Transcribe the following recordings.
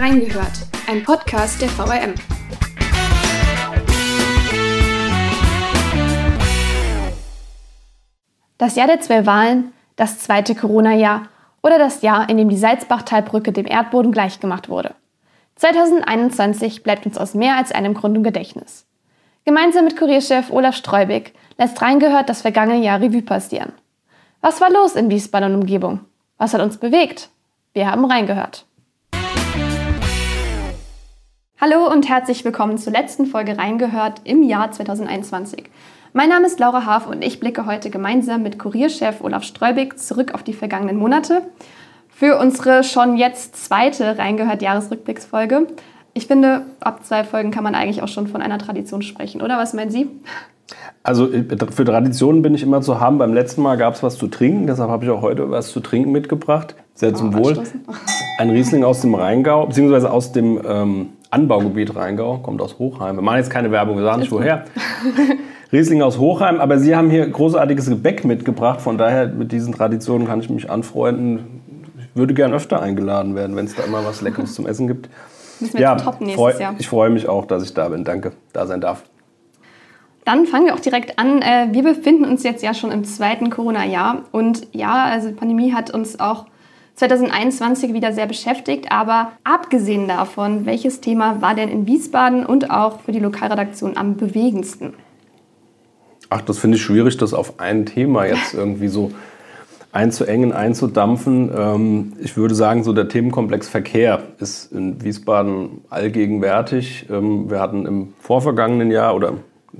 Reingehört, ein Podcast der VRM. Das Jahr der zwei Wahlen, das zweite Corona-Jahr oder das Jahr, in dem die Salzbachtalbrücke dem Erdboden gleichgemacht wurde. 2021 bleibt uns aus mehr als einem Grund im Gedächtnis. Gemeinsam mit Kurierchef Olaf Streubig lässt reingehört das vergangene Jahr Revue passieren. Was war los in Wiesbaden und Umgebung? Was hat uns bewegt? Wir haben reingehört. Hallo und herzlich willkommen zur letzten Folge Reingehört im Jahr 2021. Mein Name ist Laura Haaf und ich blicke heute gemeinsam mit Kurierchef Olaf Streubig zurück auf die vergangenen Monate für unsere schon jetzt zweite Reingehört Jahresrückblicksfolge. Ich finde, ab zwei Folgen kann man eigentlich auch schon von einer Tradition sprechen, oder? Was meinen Sie? Also für Traditionen bin ich immer zu haben. Beim letzten Mal gab es was zu trinken, deshalb habe ich auch heute was zu trinken mitgebracht. Sehr zum oh, Wohl. Ein Riesling aus dem Rheingau, beziehungsweise aus dem ähm, Anbaugebiet Rheingau, kommt aus Hochheim. Wir machen jetzt keine Werbung, wir sagen nicht woher. Riesling aus Hochheim, aber Sie haben hier großartiges Gebäck mitgebracht, von daher mit diesen Traditionen kann ich mich anfreunden. Ich würde gern öfter eingeladen werden, wenn es da immer was Leckeres zum Essen gibt. Müssen wir ja, toppen nächstes freu, Jahr. Ich freue mich auch, dass ich da bin. Danke, da sein darf. Dann fangen wir auch direkt an. Äh, wir befinden uns jetzt ja schon im zweiten Corona-Jahr. Und ja, also die Pandemie hat uns auch 2021 wieder sehr beschäftigt. Aber abgesehen davon, welches Thema war denn in Wiesbaden und auch für die Lokalredaktion am bewegendsten? Ach, das finde ich schwierig, das auf ein Thema jetzt irgendwie so einzuengen, einzudampfen. Ähm, ich würde sagen, so der Themenkomplex Verkehr ist in Wiesbaden allgegenwärtig. Ähm, wir hatten im vorvergangenen Jahr oder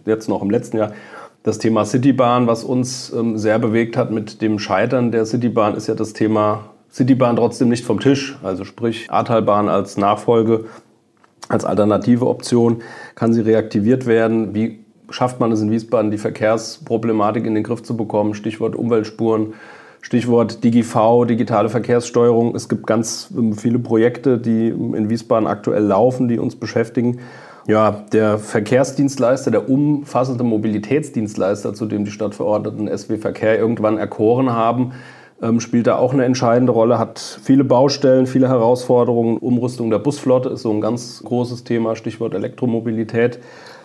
jetzt noch im letzten Jahr das Thema Citybahn, was uns ähm, sehr bewegt hat mit dem Scheitern der Citybahn, ist ja das Thema Citybahn trotzdem nicht vom Tisch. Also sprich Ahrtalbahn als Nachfolge, als alternative Option, kann sie reaktiviert werden? Wie schafft man es in Wiesbaden, die Verkehrsproblematik in den Griff zu bekommen? Stichwort Umweltspuren, Stichwort DigiV, digitale Verkehrssteuerung. Es gibt ganz ähm, viele Projekte, die in Wiesbaden aktuell laufen, die uns beschäftigen. Ja, der Verkehrsdienstleister, der umfassende Mobilitätsdienstleister, zu dem die Stadtverordneten SW Verkehr irgendwann erkoren haben, ähm, spielt da auch eine entscheidende Rolle, hat viele Baustellen, viele Herausforderungen. Umrüstung der Busflotte ist so ein ganz großes Thema, Stichwort Elektromobilität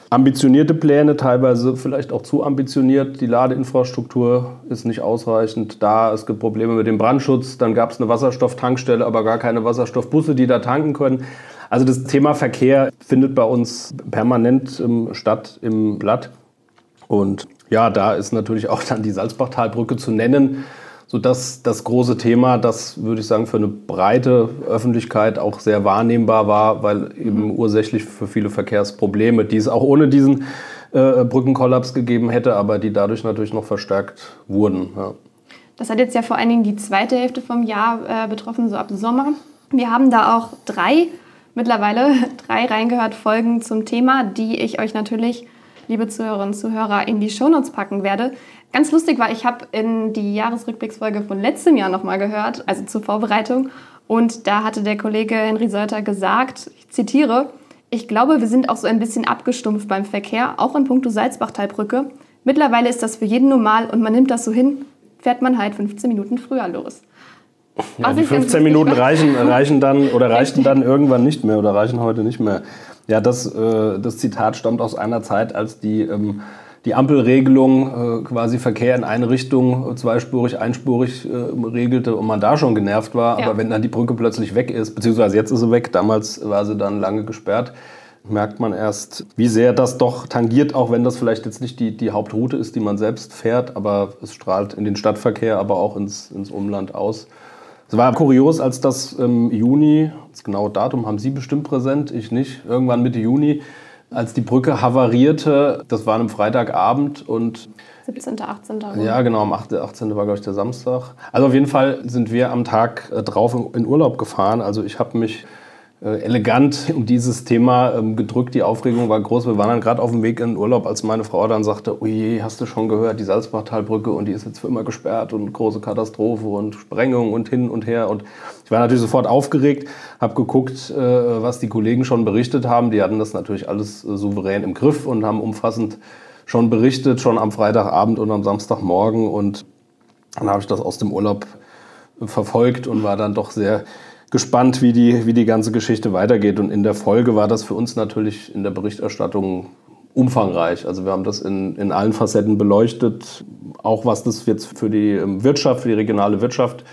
ambitionierte Pläne, teilweise vielleicht auch zu ambitioniert. Die Ladeinfrastruktur ist nicht ausreichend da. Es gibt Probleme mit dem Brandschutz. Dann gab es eine Wasserstofftankstelle, aber gar keine Wasserstoffbusse, die da tanken können. Also das Thema Verkehr findet bei uns permanent ähm, statt im Blatt. Und ja, da ist natürlich auch dann die Salzbachtalbrücke zu nennen so dass das große Thema, das würde ich sagen, für eine breite Öffentlichkeit auch sehr wahrnehmbar war, weil eben mhm. ursächlich für viele Verkehrsprobleme, die es auch ohne diesen äh, Brückenkollaps gegeben hätte, aber die dadurch natürlich noch verstärkt wurden. Ja. Das hat jetzt ja vor allen Dingen die zweite Hälfte vom Jahr äh, betroffen, so ab Sommer. Wir haben da auch drei, mittlerweile drei reingehört Folgen zum Thema, die ich euch natürlich, liebe Zuhörerinnen und Zuhörer, in die Shownotes packen werde. Ganz lustig war, ich habe in die Jahresrückblicksfolge von letztem Jahr nochmal gehört, also zur Vorbereitung. Und da hatte der Kollege Henry Seuter gesagt, ich zitiere, ich glaube, wir sind auch so ein bisschen abgestumpft beim Verkehr, auch in puncto Salzbachtalbrücke. Mittlerweile ist das für jeden normal und man nimmt das so hin, fährt man halt 15 Minuten früher los. Ja, die 15 Minuten reichen, reichen dann oder reichen dann irgendwann nicht mehr oder reichen heute nicht mehr. Ja, das, äh, das Zitat stammt aus einer Zeit, als die ähm, die Ampelregelung äh, quasi Verkehr in eine Richtung zweispurig, einspurig äh, regelte und man da schon genervt war. Ja. Aber wenn dann die Brücke plötzlich weg ist, beziehungsweise jetzt ist sie weg, damals war sie dann lange gesperrt, merkt man erst, wie sehr das doch tangiert, auch wenn das vielleicht jetzt nicht die, die Hauptroute ist, die man selbst fährt, aber es strahlt in den Stadtverkehr, aber auch ins, ins Umland aus. Es war kurios, als das im Juni, das genaue Datum haben Sie bestimmt präsent, ich nicht, irgendwann Mitte Juni, als die Brücke havarierte. Das war am Freitagabend und 17., 18. Ja, genau, am 18. war, glaube ich, der Samstag. Also auf jeden Fall sind wir am Tag äh, drauf in Urlaub gefahren. Also ich habe mich elegant um dieses Thema ähm, gedrückt. Die Aufregung war groß. Wir waren dann gerade auf dem Weg in den Urlaub, als meine Frau dann sagte, oje, hast du schon gehört, die Salzbachtalbrücke und die ist jetzt für immer gesperrt und große Katastrophe und Sprengung und hin und her. Und ich war natürlich sofort aufgeregt, habe geguckt, äh, was die Kollegen schon berichtet haben. Die hatten das natürlich alles äh, souverän im Griff und haben umfassend schon berichtet, schon am Freitagabend und am Samstagmorgen. Und dann habe ich das aus dem Urlaub verfolgt und war dann doch sehr gespannt, wie die, wie die ganze Geschichte weitergeht. Und in der Folge war das für uns natürlich in der Berichterstattung umfangreich. Also wir haben das in, in allen Facetten beleuchtet, auch was das jetzt für die ähm, Wirtschaft, für die regionale Wirtschaft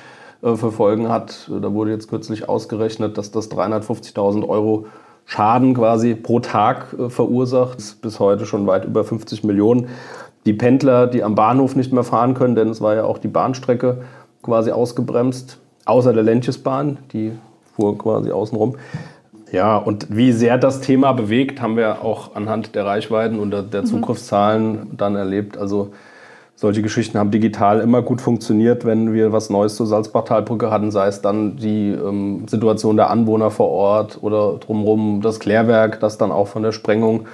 äh, für Folgen hat. Da wurde jetzt kürzlich ausgerechnet, dass das 350.000 Euro Schaden quasi pro Tag äh, verursacht. Das ist bis heute schon weit über 50 Millionen. Die Pendler, die am Bahnhof nicht mehr fahren können, denn es war ja auch die Bahnstrecke quasi ausgebremst, außer der Lentjesbahn, die fuhr quasi außenrum. Ja, und wie sehr das Thema bewegt, haben wir auch anhand der Reichweiten und der mhm. Zugriffszahlen dann erlebt. Also solche Geschichten haben digital immer gut funktioniert, wenn wir was Neues zur Salzbachtalbrücke hatten, sei es dann die ähm, Situation der Anwohner vor Ort oder drumherum das Klärwerk, das dann auch von der Sprengung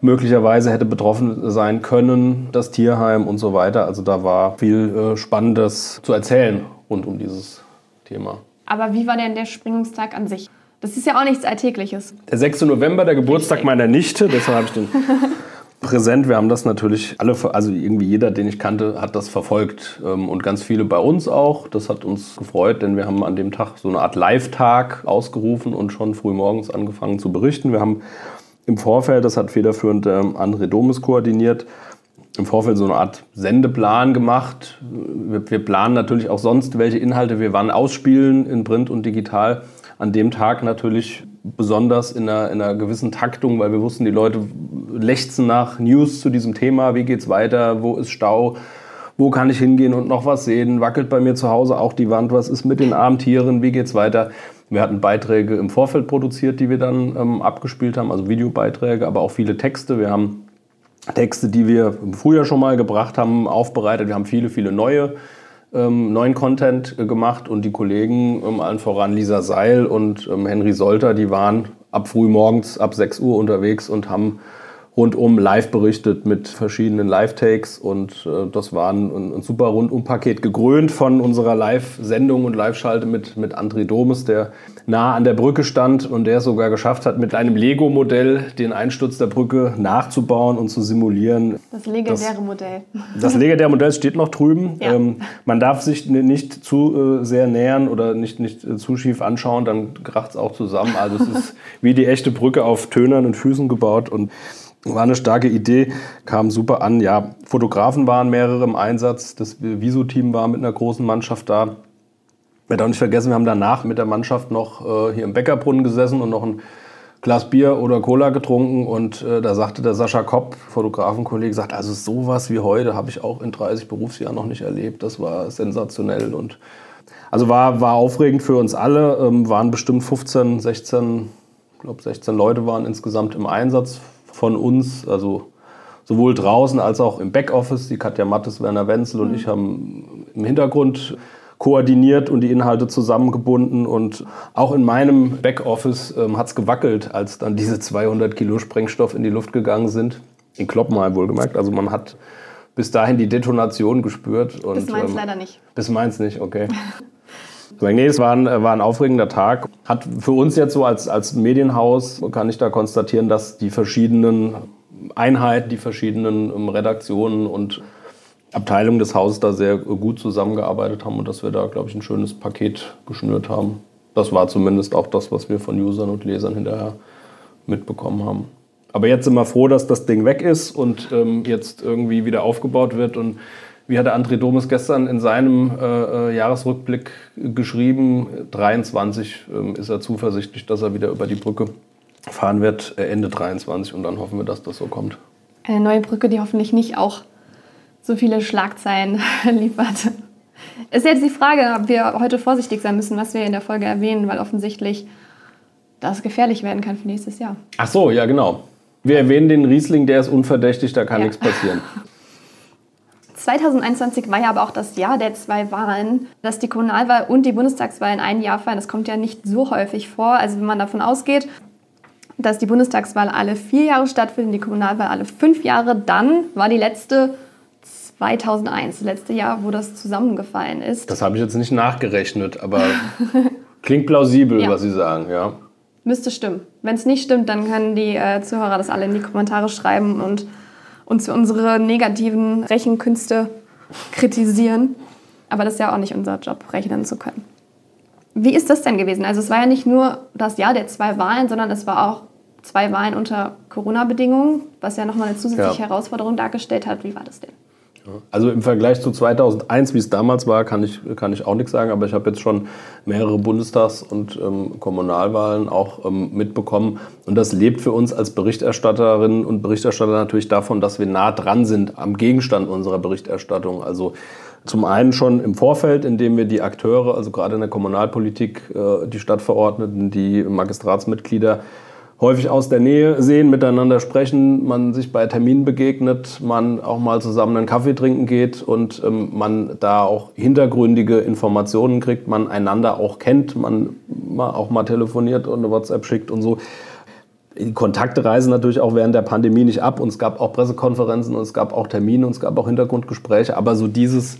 möglicherweise hätte betroffen sein können, das Tierheim und so weiter. Also da war viel äh, Spannendes zu erzählen rund um dieses Thema. Aber wie war denn der Sprengungstag an sich? Das ist ja auch nichts Alltägliches. Der 6. November, der Geburtstag meiner Nichte, deshalb habe ich den präsent. Wir haben das natürlich alle, also irgendwie jeder, den ich kannte, hat das verfolgt. Ähm, und ganz viele bei uns auch. Das hat uns gefreut, denn wir haben an dem Tag so eine Art Live-Tag ausgerufen und schon früh morgens angefangen zu berichten. Wir haben im Vorfeld, das hat federführend ähm, André Domes koordiniert, im Vorfeld so eine Art Sendeplan gemacht. Wir, wir planen natürlich auch sonst, welche Inhalte wir wann ausspielen in Print und digital an dem Tag natürlich besonders in einer, in einer gewissen Taktung, weil wir wussten, die Leute lechzen nach News zu diesem Thema. Wie geht's weiter? Wo ist Stau? Wo kann ich hingehen und noch was sehen? Wackelt bei mir zu Hause auch die Wand? Was ist mit den armen Tieren? Wie geht's weiter? Wir hatten Beiträge im Vorfeld produziert, die wir dann ähm, abgespielt haben, also Videobeiträge, aber auch viele Texte. Wir haben Texte, die wir im Frühjahr schon mal gebracht haben, aufbereitet. Wir haben viele, viele neue ähm, neuen Content äh, gemacht und die Kollegen, ähm, allen voran Lisa Seil und ähm, Henry Solter, die waren ab früh morgens, ab 6 Uhr unterwegs und haben rundum live berichtet mit verschiedenen Live-Takes und äh, das war ein, ein super Rundum-Paket gekrönt von unserer Live-Sendung und Live-Schalte mit, mit André Domes, der nah an der Brücke stand und der es sogar geschafft hat, mit einem Lego-Modell den Einsturz der Brücke nachzubauen und zu simulieren. Das legendäre das, Modell. Das legendäre Modell steht noch drüben. Ja. Ähm, man darf sich nicht zu äh, sehr nähern oder nicht, nicht äh, zu schief anschauen, dann kracht es auch zusammen. Also es ist wie die echte Brücke auf Tönern und Füßen gebaut und war eine starke Idee, kam super an. Ja, Fotografen waren mehrere im Einsatz. Das Visu-Team war mit einer großen Mannschaft da. Werde auch nicht vergessen, wir haben danach mit der Mannschaft noch äh, hier im Bäckerbrunnen gesessen und noch ein Glas Bier oder Cola getrunken. Und äh, da sagte der Sascha Kopp, Fotografenkollege, sagt, also sowas wie heute habe ich auch in 30 Berufsjahren noch nicht erlebt. Das war sensationell und also war, war aufregend für uns alle. Ähm, waren bestimmt 15, 16, ich glaube 16 Leute waren insgesamt im Einsatz von uns, also sowohl draußen als auch im Backoffice. Die Katja Mattes, Werner Wenzel und mhm. ich haben im Hintergrund koordiniert und die Inhalte zusammengebunden. Und auch in meinem Backoffice ähm, hat es gewackelt, als dann diese 200 Kilo Sprengstoff in die Luft gegangen sind. In Kloppenheim wohlgemerkt. Also man hat bis dahin die Detonation gespürt. Und, bis Mainz ähm, leider nicht. Bis Mainz nicht, okay. Nee, es war ein, war ein aufregender Tag. Hat für uns jetzt so als, als Medienhaus, kann ich da konstatieren, dass die verschiedenen Einheiten, die verschiedenen ähm, Redaktionen und Abteilungen des Hauses da sehr gut zusammengearbeitet haben und dass wir da, glaube ich, ein schönes Paket geschnürt haben. Das war zumindest auch das, was wir von Usern und Lesern hinterher mitbekommen haben. Aber jetzt sind wir froh, dass das Ding weg ist und ähm, jetzt irgendwie wieder aufgebaut wird und wie hat der André Domes gestern in seinem äh, äh Jahresrückblick geschrieben? 23 äh, ist er zuversichtlich, dass er wieder über die Brücke fahren wird, äh, Ende 23 und dann hoffen wir, dass das so kommt. Eine neue Brücke, die hoffentlich nicht auch so viele Schlagzeilen liefert. Ist jetzt die Frage, ob wir heute vorsichtig sein müssen, was wir in der Folge erwähnen, weil offensichtlich das gefährlich werden kann für nächstes Jahr. Ach so, ja genau. Wir erwähnen den Riesling, der ist unverdächtig, da kann ja. nichts passieren. 2021 war ja aber auch das Jahr der zwei Wahlen, dass die Kommunalwahl und die Bundestagswahl in einem Jahr fallen. Das kommt ja nicht so häufig vor. Also wenn man davon ausgeht, dass die Bundestagswahl alle vier Jahre stattfindet, die Kommunalwahl alle fünf Jahre, dann war die letzte 2001, das letzte Jahr, wo das zusammengefallen ist. Das habe ich jetzt nicht nachgerechnet, aber klingt plausibel, ja. was Sie sagen, ja. Müsste stimmen. Wenn es nicht stimmt, dann können die äh, Zuhörer das alle in die Kommentare schreiben und uns für unsere negativen Rechenkünste kritisieren. Aber das ist ja auch nicht unser Job, rechnen zu können. Wie ist das denn gewesen? Also es war ja nicht nur das Jahr der zwei Wahlen, sondern es war auch zwei Wahlen unter Corona-Bedingungen, was ja nochmal eine zusätzliche ja. Herausforderung dargestellt hat. Wie war das denn? Also im Vergleich zu 2001, wie es damals war, kann ich, kann ich auch nichts sagen, aber ich habe jetzt schon mehrere Bundestags- und ähm, Kommunalwahlen auch ähm, mitbekommen. Und das lebt für uns als Berichterstatterinnen und Berichterstatter natürlich davon, dass wir nah dran sind am Gegenstand unserer Berichterstattung. Also zum einen schon im Vorfeld, indem wir die Akteure, also gerade in der Kommunalpolitik, äh, die Stadtverordneten, die Magistratsmitglieder, häufig aus der Nähe sehen, miteinander sprechen, man sich bei Terminen begegnet, man auch mal zusammen einen Kaffee trinken geht und ähm, man da auch hintergründige Informationen kriegt, man einander auch kennt, man mal auch mal telefoniert und eine WhatsApp schickt und so. Die Kontakte reisen natürlich auch während der Pandemie nicht ab und es gab auch Pressekonferenzen und es gab auch Termine und es gab auch Hintergrundgespräche, aber so dieses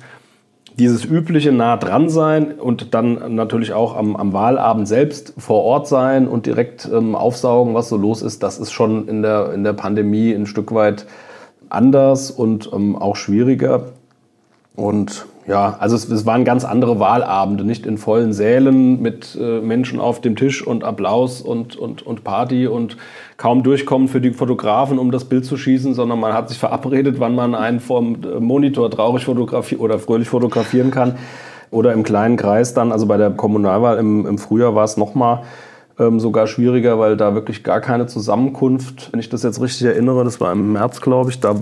dieses übliche nah dran sein und dann natürlich auch am, am Wahlabend selbst vor Ort sein und direkt ähm, aufsaugen, was so los ist, das ist schon in der, in der Pandemie ein Stück weit anders und ähm, auch schwieriger. Und ja, also es, es, waren ganz andere Wahlabende, nicht in vollen Sälen mit äh, Menschen auf dem Tisch und Applaus und, und, und Party und kaum durchkommen für die Fotografen, um das Bild zu schießen, sondern man hat sich verabredet, wann man einen vom äh, Monitor traurig fotografieren oder fröhlich fotografieren kann. Oder im kleinen Kreis dann, also bei der Kommunalwahl im, im Frühjahr war es nochmal ähm, sogar schwieriger, weil da wirklich gar keine Zusammenkunft, wenn ich das jetzt richtig erinnere, das war im März, glaube ich, da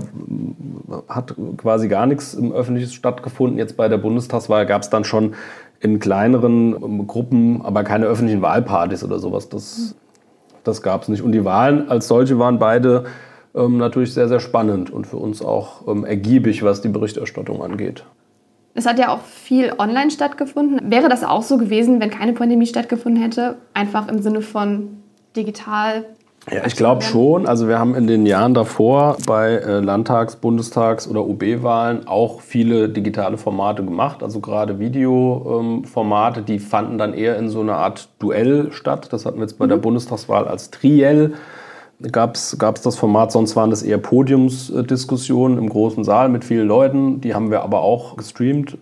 hat quasi gar nichts im Öffentlichen stattgefunden. Jetzt bei der Bundestagswahl gab es dann schon in kleineren ähm, Gruppen, aber keine öffentlichen Wahlpartys oder sowas. Das, das gab es nicht. Und die Wahlen als solche waren beide ähm, natürlich sehr, sehr spannend und für uns auch ähm, ergiebig, was die Berichterstattung angeht. Es hat ja auch viel online stattgefunden. Wäre das auch so gewesen, wenn keine Pandemie stattgefunden hätte? Einfach im Sinne von digital? Ja, ich glaube schon. Also wir haben in den Jahren davor bei äh, Landtags-, Bundestags- oder OB-Wahlen auch viele digitale Formate gemacht. Also gerade Videoformate, die fanden dann eher in so einer Art Duell statt. Das hatten wir jetzt bei mhm. der Bundestagswahl als Triell gab es das Format, sonst waren das eher Podiumsdiskussionen im großen Saal mit vielen Leuten. Die haben wir aber auch gestreamt.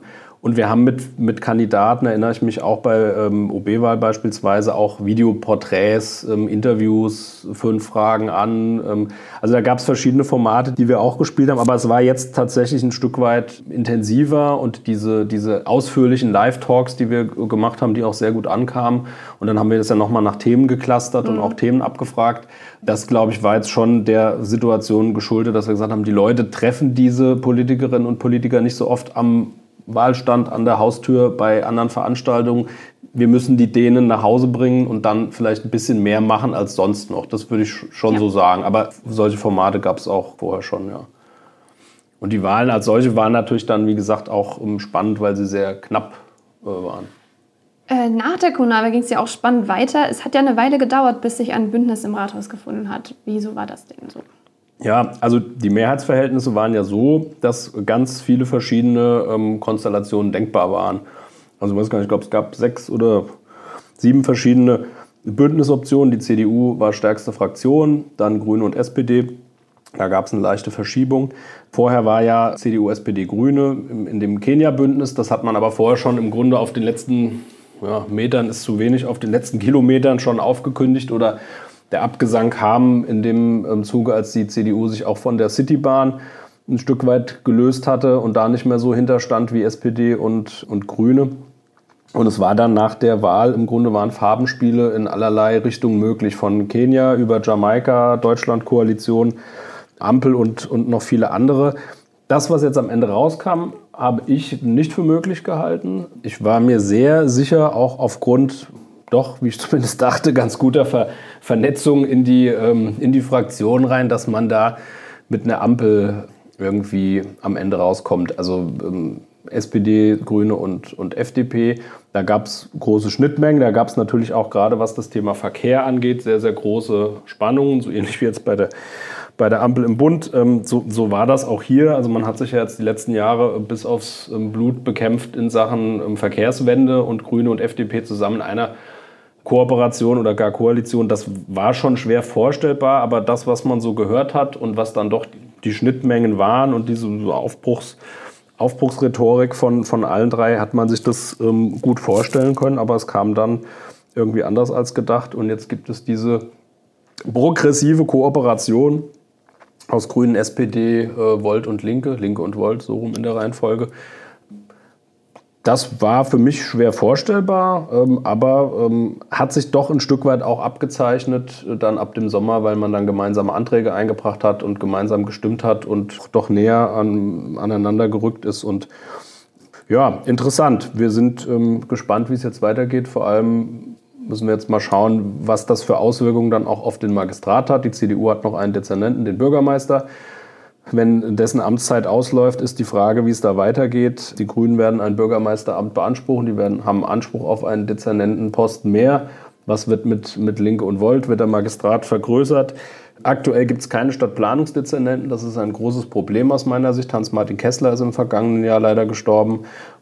Und wir haben mit, mit Kandidaten, erinnere ich mich auch bei ähm, OB-Wahl beispielsweise, auch Videoporträts, ähm, Interviews, fünf Fragen an. Ähm, also da gab es verschiedene Formate, die wir auch gespielt haben, aber es war jetzt tatsächlich ein Stück weit intensiver und diese, diese ausführlichen Live-Talks, die wir gemacht haben, die auch sehr gut ankamen. Und dann haben wir das ja nochmal nach Themen geklustert mhm. und auch Themen abgefragt. Das, glaube ich, war jetzt schon der Situation geschuldet, dass wir gesagt haben, die Leute treffen diese Politikerinnen und Politiker nicht so oft am Wahlstand an der Haustür bei anderen Veranstaltungen. Wir müssen die denen nach Hause bringen und dann vielleicht ein bisschen mehr machen als sonst noch. Das würde ich schon ja. so sagen. Aber solche Formate gab es auch vorher schon, ja. Und die Wahlen als solche waren natürlich dann, wie gesagt, auch ähm, spannend, weil sie sehr knapp äh, waren. Äh, nach der Kommunalwahl ging es ja auch spannend weiter. Es hat ja eine Weile gedauert, bis sich ein Bündnis im Rathaus gefunden hat. Wieso war das denn so? Ja, also die Mehrheitsverhältnisse waren ja so, dass ganz viele verschiedene ähm, Konstellationen denkbar waren. Also ich weiß gar nicht, ich glaube, es gab sechs oder sieben verschiedene Bündnisoptionen. Die CDU war stärkste Fraktion, dann Grüne und SPD. Da gab es eine leichte Verschiebung. Vorher war ja CDU, SPD, Grüne in dem Kenia-Bündnis. Das hat man aber vorher schon im Grunde auf den letzten ja, Metern ist zu wenig, auf den letzten Kilometern schon aufgekündigt oder der Abgesang kam in dem ähm, Zuge, als die CDU sich auch von der Citybahn ein Stück weit gelöst hatte und da nicht mehr so hinterstand wie SPD und, und Grüne. Und es war dann nach der Wahl, im Grunde waren Farbenspiele in allerlei Richtungen möglich, von Kenia über Jamaika, Deutschland-Koalition, Ampel und, und noch viele andere. Das, was jetzt am Ende rauskam, habe ich nicht für möglich gehalten. Ich war mir sehr sicher, auch aufgrund doch, wie ich zumindest dachte, ganz guter Ver Vernetzung in die, ähm, in die Fraktion rein, dass man da mit einer Ampel irgendwie am Ende rauskommt. Also ähm, SPD, Grüne und, und FDP. Da gab es große Schnittmengen. Da gab es natürlich auch gerade, was das Thema Verkehr angeht, sehr, sehr große Spannungen, so ähnlich wie jetzt bei der, bei der Ampel im Bund. Ähm, so, so war das auch hier. Also man hat sich ja jetzt die letzten Jahre bis aufs ähm, Blut bekämpft in Sachen ähm, Verkehrswende und Grüne und FDP zusammen einer Kooperation oder gar Koalition, das war schon schwer vorstellbar, aber das, was man so gehört hat und was dann doch die Schnittmengen waren und diese Aufbruchs Aufbruchsrhetorik von, von allen drei hat man sich das ähm, gut vorstellen können, aber es kam dann irgendwie anders als gedacht. Und jetzt gibt es diese progressive Kooperation aus Grünen, SPD, äh, Volt und Linke, Linke und Volt, so rum in der Reihenfolge. Das war für mich schwer vorstellbar, ähm, aber ähm, hat sich doch ein Stück weit auch abgezeichnet, äh, dann ab dem Sommer, weil man dann gemeinsame Anträge eingebracht hat und gemeinsam gestimmt hat und doch näher an, aneinander gerückt ist. Und ja, interessant. Wir sind ähm, gespannt, wie es jetzt weitergeht. Vor allem müssen wir jetzt mal schauen, was das für Auswirkungen dann auch auf den Magistrat hat. Die CDU hat noch einen Dezernenten, den Bürgermeister. Wenn dessen Amtszeit ausläuft, ist die Frage, wie es da weitergeht. Die Grünen werden ein Bürgermeisteramt beanspruchen, die werden, haben Anspruch auf einen Dezernentenposten mehr. Was wird mit, mit Linke und Volt? Wird der Magistrat vergrößert? Aktuell gibt es keine Stadtplanungsdezernenten. Das ist ein großes Problem aus meiner Sicht. Hans-Martin Kessler ist im vergangenen Jahr leider gestorben.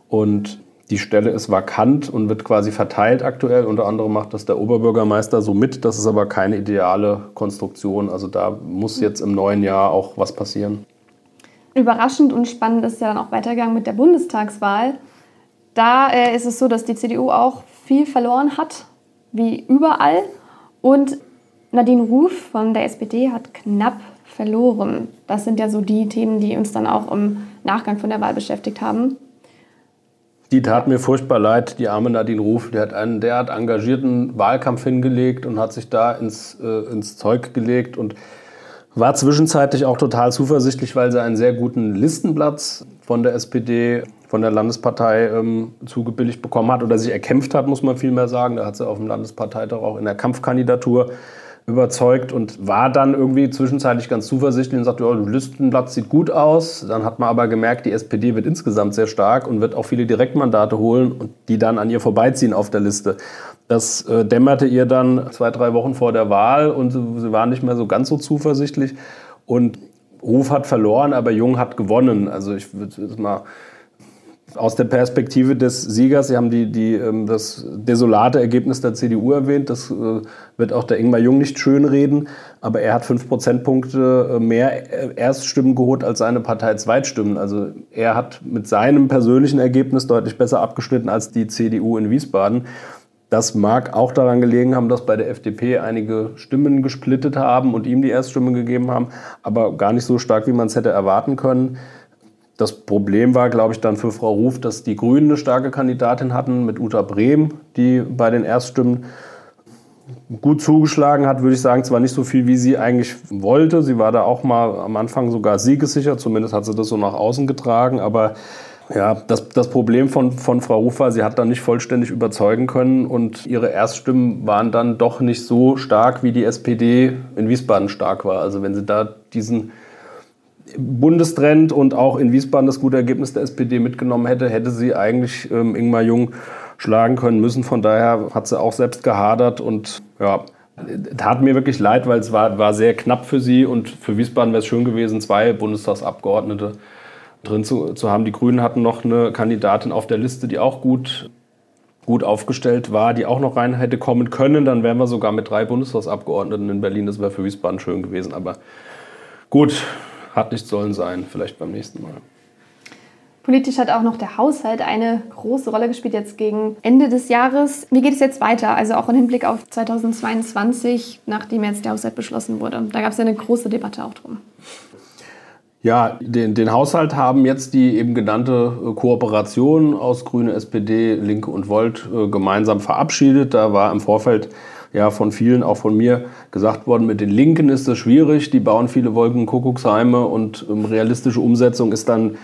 Und die Stelle ist vakant und wird quasi verteilt aktuell. Unter anderem macht das der Oberbürgermeister so mit. Das ist aber keine ideale Konstruktion. Also da muss jetzt im neuen Jahr auch was passieren. Überraschend und spannend ist ja dann auch weitergegangen mit der Bundestagswahl. Da äh, ist es so, dass die CDU auch viel verloren hat, wie überall. Und Nadine Ruf von der SPD hat knapp verloren. Das sind ja so die Themen, die uns dann auch im Nachgang von der Wahl beschäftigt haben. Die tat mir furchtbar leid, die arme Nadine Ruf. Die hat einen derart engagierten Wahlkampf hingelegt und hat sich da ins, äh, ins Zeug gelegt und war zwischenzeitlich auch total zuversichtlich, weil sie einen sehr guten Listenplatz von der SPD, von der Landespartei ähm, zugebilligt bekommen hat oder sich erkämpft hat, muss man vielmehr sagen. Da hat sie auf dem Landesparteitag auch in der Kampfkandidatur überzeugt und war dann irgendwie zwischenzeitlich ganz zuversichtlich und sagte, oh, der Listenblatt sieht gut aus. Dann hat man aber gemerkt, die SPD wird insgesamt sehr stark und wird auch viele Direktmandate holen und die dann an ihr vorbeiziehen auf der Liste. Das äh, dämmerte ihr dann zwei, drei Wochen vor der Wahl und sie war nicht mehr so ganz so zuversichtlich. Und Ruf hat verloren, aber Jung hat gewonnen. Also ich würde mal aus der Perspektive des Siegers, Sie haben die, die, ähm, das desolate Ergebnis der CDU erwähnt, das äh, wird auch der Ingmar Jung nicht schönreden, aber er hat fünf Prozentpunkte äh, mehr Erststimmen geholt als seine Partei Zweitstimmen. Also er hat mit seinem persönlichen Ergebnis deutlich besser abgeschnitten als die CDU in Wiesbaden. Das mag auch daran gelegen haben, dass bei der FDP einige Stimmen gesplittet haben und ihm die Erststimme gegeben haben, aber gar nicht so stark, wie man es hätte erwarten können. Das Problem war, glaube ich, dann für Frau Ruf, dass die Grünen eine starke Kandidatin hatten mit Uta Brehm, die bei den Erststimmen gut zugeschlagen hat, würde ich sagen, zwar nicht so viel, wie sie eigentlich wollte. Sie war da auch mal am Anfang sogar siegessicher, zumindest hat sie das so nach außen getragen, aber ja, das, das Problem von, von Frau Ruf war, sie hat dann nicht vollständig überzeugen können und ihre Erststimmen waren dann doch nicht so stark, wie die SPD in Wiesbaden stark war. Also wenn sie da diesen Bundestrend und auch in Wiesbaden das gute Ergebnis der SPD mitgenommen hätte, hätte sie eigentlich ähm, Ingmar Jung schlagen können müssen. Von daher hat sie auch selbst gehadert und ja, tat mir wirklich leid, weil es war, war sehr knapp für sie und für Wiesbaden wäre es schön gewesen, zwei Bundestagsabgeordnete drin zu, zu haben. Die Grünen hatten noch eine Kandidatin auf der Liste, die auch gut, gut aufgestellt war, die auch noch rein hätte kommen können. Dann wären wir sogar mit drei Bundestagsabgeordneten in Berlin. Das wäre für Wiesbaden schön gewesen. Aber gut, hat nicht sollen sein, vielleicht beim nächsten Mal. Politisch hat auch noch der Haushalt eine große Rolle gespielt jetzt gegen Ende des Jahres. Wie geht es jetzt weiter? Also auch im Hinblick auf 2022, nachdem jetzt der Haushalt beschlossen wurde. Da gab es ja eine große Debatte auch drum. Ja, den, den Haushalt haben jetzt die eben genannte äh, Kooperation aus Grüne, SPD, Linke und Volt äh, gemeinsam verabschiedet. Da war im Vorfeld ja von vielen, auch von mir, gesagt worden, mit den Linken ist das schwierig, die bauen viele Wolkenkuckucksheime und ähm, realistische Umsetzung ist dann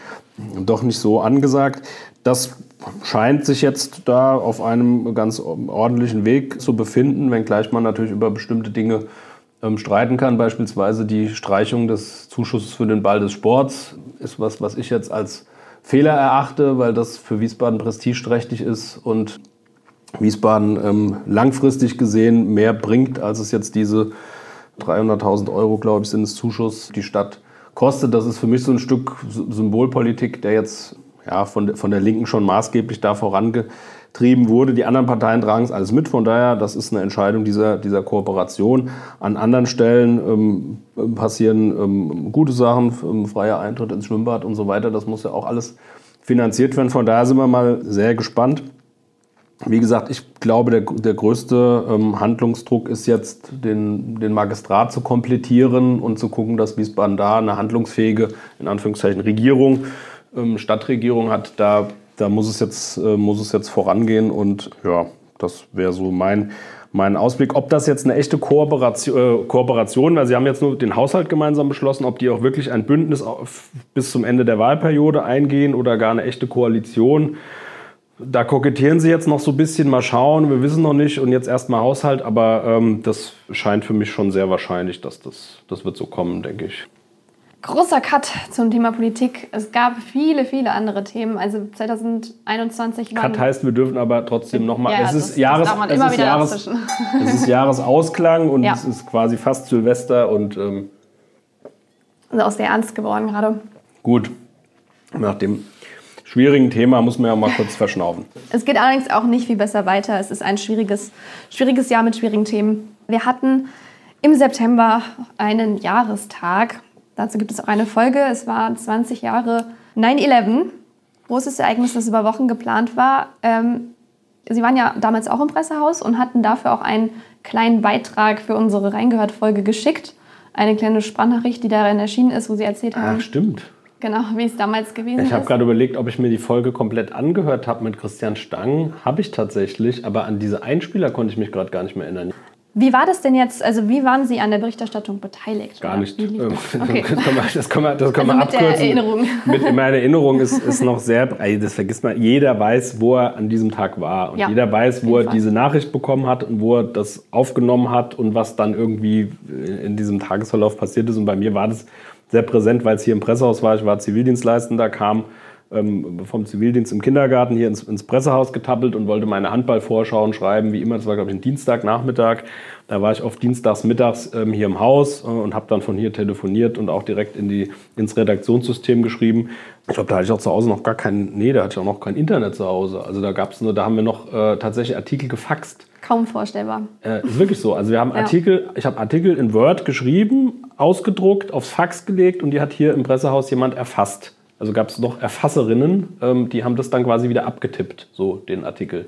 doch nicht so angesagt. Das scheint sich jetzt da auf einem ganz ordentlichen Weg zu befinden, wenngleich man natürlich über bestimmte Dinge ähm, streiten kann. Beispielsweise die Streichung des Zuschusses für den Ball des Sports ist was, was ich jetzt als Fehler erachte, weil das für Wiesbaden prestigeträchtig ist und Wiesbaden ähm, langfristig gesehen mehr bringt, als es jetzt diese 300.000 Euro, glaube ich, sind es Zuschuss, die Stadt kostet. Das ist für mich so ein Stück Symbolpolitik, der jetzt ja, von, von der Linken schon maßgeblich da vorangetrieben wurde. Die anderen Parteien tragen es alles mit. Von daher, das ist eine Entscheidung dieser, dieser Kooperation. An anderen Stellen ähm, passieren ähm, gute Sachen, ähm, freier Eintritt ins Schwimmbad und so weiter. Das muss ja auch alles finanziert werden. Von daher sind wir mal sehr gespannt. Wie gesagt, ich glaube, der, der größte ähm, Handlungsdruck ist jetzt, den, den Magistrat zu komplettieren und zu gucken, dass Wiesbaden da eine handlungsfähige, in Anführungszeichen, Regierung, ähm, Stadtregierung hat. Da, da muss, es jetzt, äh, muss es jetzt vorangehen und ja, das wäre so mein, mein Ausblick. Ob das jetzt eine echte Kooperation, äh, Kooperation, weil Sie haben jetzt nur den Haushalt gemeinsam beschlossen, ob die auch wirklich ein Bündnis bis zum Ende der Wahlperiode eingehen oder gar eine echte Koalition. Da kokettieren sie jetzt noch so ein bisschen, mal schauen, wir wissen noch nicht und jetzt erstmal Haushalt, aber ähm, das scheint für mich schon sehr wahrscheinlich, dass das, das wird so kommen, denke ich. Großer Cut zum Thema Politik. Es gab viele, viele andere Themen. Also 2021 Cut heißt, wir dürfen aber trotzdem nochmal. Ja, es, ist Jahres, es, ist Jahres, es ist Jahresausklang und ja. es ist quasi fast Silvester und. Ähm, also auch sehr ernst geworden gerade. Gut. Nach dem schwierigen Thema muss man ja mal kurz verschnaufen. Es geht allerdings auch nicht viel besser weiter. Es ist ein schwieriges, schwieriges Jahr mit schwierigen Themen. Wir hatten im September einen Jahrestag Dazu gibt es auch eine Folge. Es war 20 Jahre 9-11. Großes Ereignis, das über Wochen geplant war. Ähm, Sie waren ja damals auch im Pressehaus und hatten dafür auch einen kleinen Beitrag für unsere Reingehört-Folge geschickt. Eine kleine Sprachnachricht, die darin erschienen ist, wo Sie erzählt haben. Ach, stimmt. Genau, wie es damals gewesen ich ist. Ich habe gerade überlegt, ob ich mir die Folge komplett angehört habe mit Christian Stang. Habe ich tatsächlich, aber an diese Einspieler konnte ich mich gerade gar nicht mehr erinnern. Wie war das denn jetzt? Also wie waren Sie an der Berichterstattung beteiligt? Gar nicht. Ähm, okay. Das kann man, das kann man, das kann also man mit abkürzen. Der Erinnerung. Mit, meine Erinnerung ist, ist noch sehr, das vergisst man, jeder weiß, wo er an diesem Tag war. Und ja, jeder weiß, wo er Fall. diese Nachricht bekommen hat und wo er das aufgenommen hat und was dann irgendwie in diesem Tagesverlauf passiert ist. Und bei mir war das sehr präsent, weil es hier im Pressehaus war. Ich war Zivildienstleistender, kam ähm, vom Zivildienst im Kindergarten hier ins, ins Pressehaus getappelt und wollte meine Handballvorschauen schreiben, wie immer. Das war, glaube ich, ein Dienstagnachmittag. Da war ich oft dienstags mittags ähm, hier im Haus äh, und habe dann von hier telefoniert und auch direkt in die, ins Redaktionssystem geschrieben. Ich glaube, da hatte ich auch zu Hause noch gar kein, nee, da hatte ich auch noch kein Internet zu Hause. Also da gab es nur, da haben wir noch äh, tatsächlich Artikel gefaxt. Kaum vorstellbar. Äh, ist wirklich so. Also wir haben ja. Artikel, ich habe Artikel in Word geschrieben, ausgedruckt, aufs Fax gelegt und die hat hier im Pressehaus jemand erfasst. Also gab es noch Erfasserinnen, ähm, die haben das dann quasi wieder abgetippt, so den Artikel.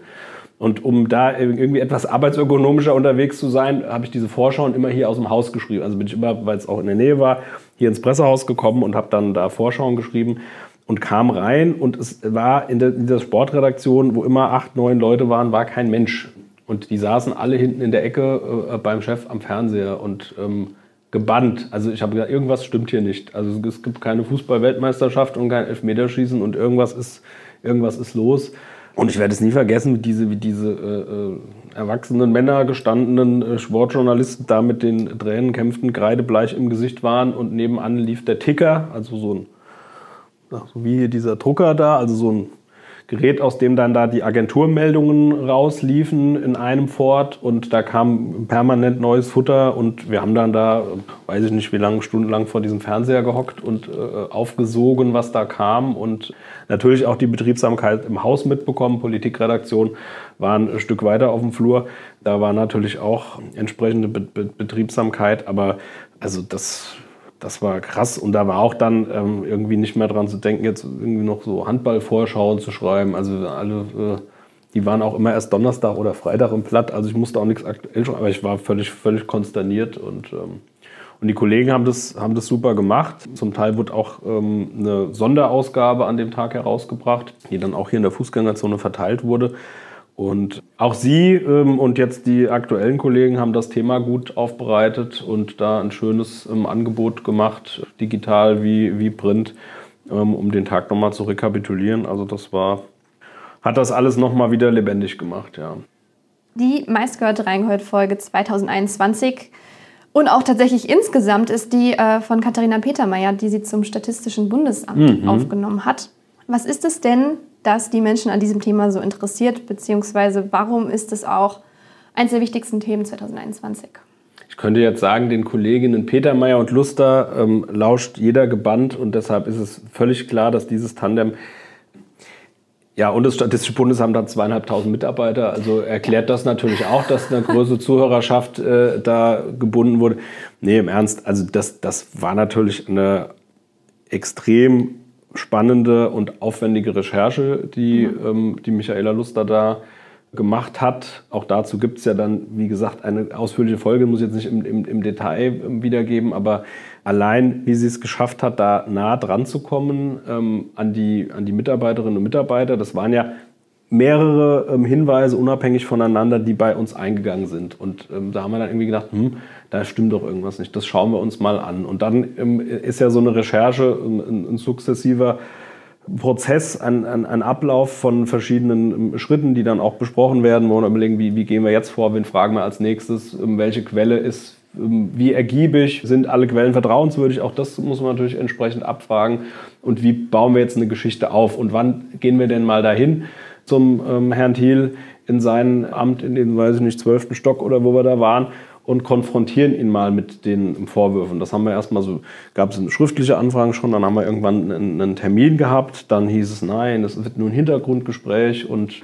Und um da irgendwie etwas arbeitsökonomischer unterwegs zu sein, habe ich diese Vorschauen immer hier aus dem Haus geschrieben. Also bin ich immer, weil es auch in der Nähe war, hier ins Pressehaus gekommen und habe dann da Vorschauen geschrieben und kam rein und es war in, der, in dieser Sportredaktion, wo immer acht, neun Leute waren, war kein Mensch. Und die saßen alle hinten in der Ecke äh, beim Chef am Fernseher und ähm, gebannt. Also ich habe gesagt, irgendwas stimmt hier nicht. Also es gibt keine Fußball-Weltmeisterschaft und kein Elfmeterschießen und irgendwas ist, irgendwas ist los. Und ich werde es nie vergessen, wie diese, wie diese äh, äh erwachsenen Männer, gestandenen äh, Sportjournalisten da mit den Tränen kämpften, kreidebleich im Gesicht waren und nebenan lief der Ticker, also so ein, so wie hier dieser Drucker da, also so ein Gerät, aus dem dann da die Agenturmeldungen rausliefen in einem Fort und da kam permanent neues Futter und wir haben dann da, weiß ich nicht wie lange, stundenlang vor diesem Fernseher gehockt und äh, aufgesogen, was da kam und natürlich auch die Betriebsamkeit im Haus mitbekommen. Politikredaktion war ein Stück weiter auf dem Flur. Da war natürlich auch entsprechende Be Be Betriebsamkeit, aber also das das war krass. Und da war auch dann ähm, irgendwie nicht mehr dran zu denken, jetzt irgendwie noch so Handballvorschauen zu schreiben. Also alle, äh, die waren auch immer erst Donnerstag oder Freitag im Blatt. Also ich musste auch nichts aktuell schreiben, aber ich war völlig, völlig konsterniert. Und, ähm, und die Kollegen haben das, haben das super gemacht. Zum Teil wurde auch ähm, eine Sonderausgabe an dem Tag herausgebracht, die dann auch hier in der Fußgängerzone verteilt wurde. Und auch Sie ähm, und jetzt die aktuellen Kollegen haben das Thema gut aufbereitet und da ein schönes ähm, Angebot gemacht, digital wie, wie Print, ähm, um den Tag nochmal zu rekapitulieren. Also das war, hat das alles nochmal wieder lebendig gemacht, ja. Die meistgehörte Reingehört-Folge 2021 und auch tatsächlich insgesamt ist die äh, von Katharina Petermeier, die sie zum Statistischen Bundesamt mhm. aufgenommen hat. Was ist es denn, das die Menschen an diesem Thema so interessiert, beziehungsweise warum ist es auch eines der wichtigsten Themen 2021? Ich könnte jetzt sagen, den Kolleginnen Petermeier und Luster ähm, lauscht jeder gebannt und deshalb ist es völlig klar, dass dieses Tandem ja, und das Statistische Bundesamt hat zweieinhalbtausend Mitarbeiter. Also erklärt das natürlich auch, dass eine große Zuhörerschaft äh, da gebunden wurde. Nee, im Ernst, also das, das war natürlich eine extrem spannende und aufwendige Recherche, die, mhm. ähm, die Michaela Luster da gemacht hat. Auch dazu gibt es ja dann, wie gesagt, eine ausführliche Folge, muss ich jetzt nicht im, im, im Detail ähm, wiedergeben, aber allein, wie sie es geschafft hat, da nah dran zu kommen ähm, an, die, an die Mitarbeiterinnen und Mitarbeiter, das waren ja mehrere ähm, Hinweise unabhängig voneinander, die bei uns eingegangen sind. Und ähm, da haben wir dann irgendwie gedacht, hm, da stimmt doch irgendwas nicht, das schauen wir uns mal an. Und dann ähm, ist ja so eine Recherche ein, ein sukzessiver Prozess, ein, ein, ein, Ablauf von verschiedenen ähm, Schritten, die dann auch besprochen werden, wo wir überlegen, wie, wie gehen wir jetzt vor, wen fragen wir als nächstes, ähm, welche Quelle ist wie ergiebig sind alle Quellen vertrauenswürdig? Auch das muss man natürlich entsprechend abfragen. Und wie bauen wir jetzt eine Geschichte auf? Und wann gehen wir denn mal dahin? zum ähm, Herrn Thiel in sein Amt in den, weiß ich nicht, zwölften Stock oder wo wir da waren und konfrontieren ihn mal mit den Vorwürfen. Das haben wir erstmal so, gab es schriftliche Anfragen schon, dann haben wir irgendwann einen, Termin gehabt, dann hieß es, nein, das wird nur ein Hintergrundgespräch und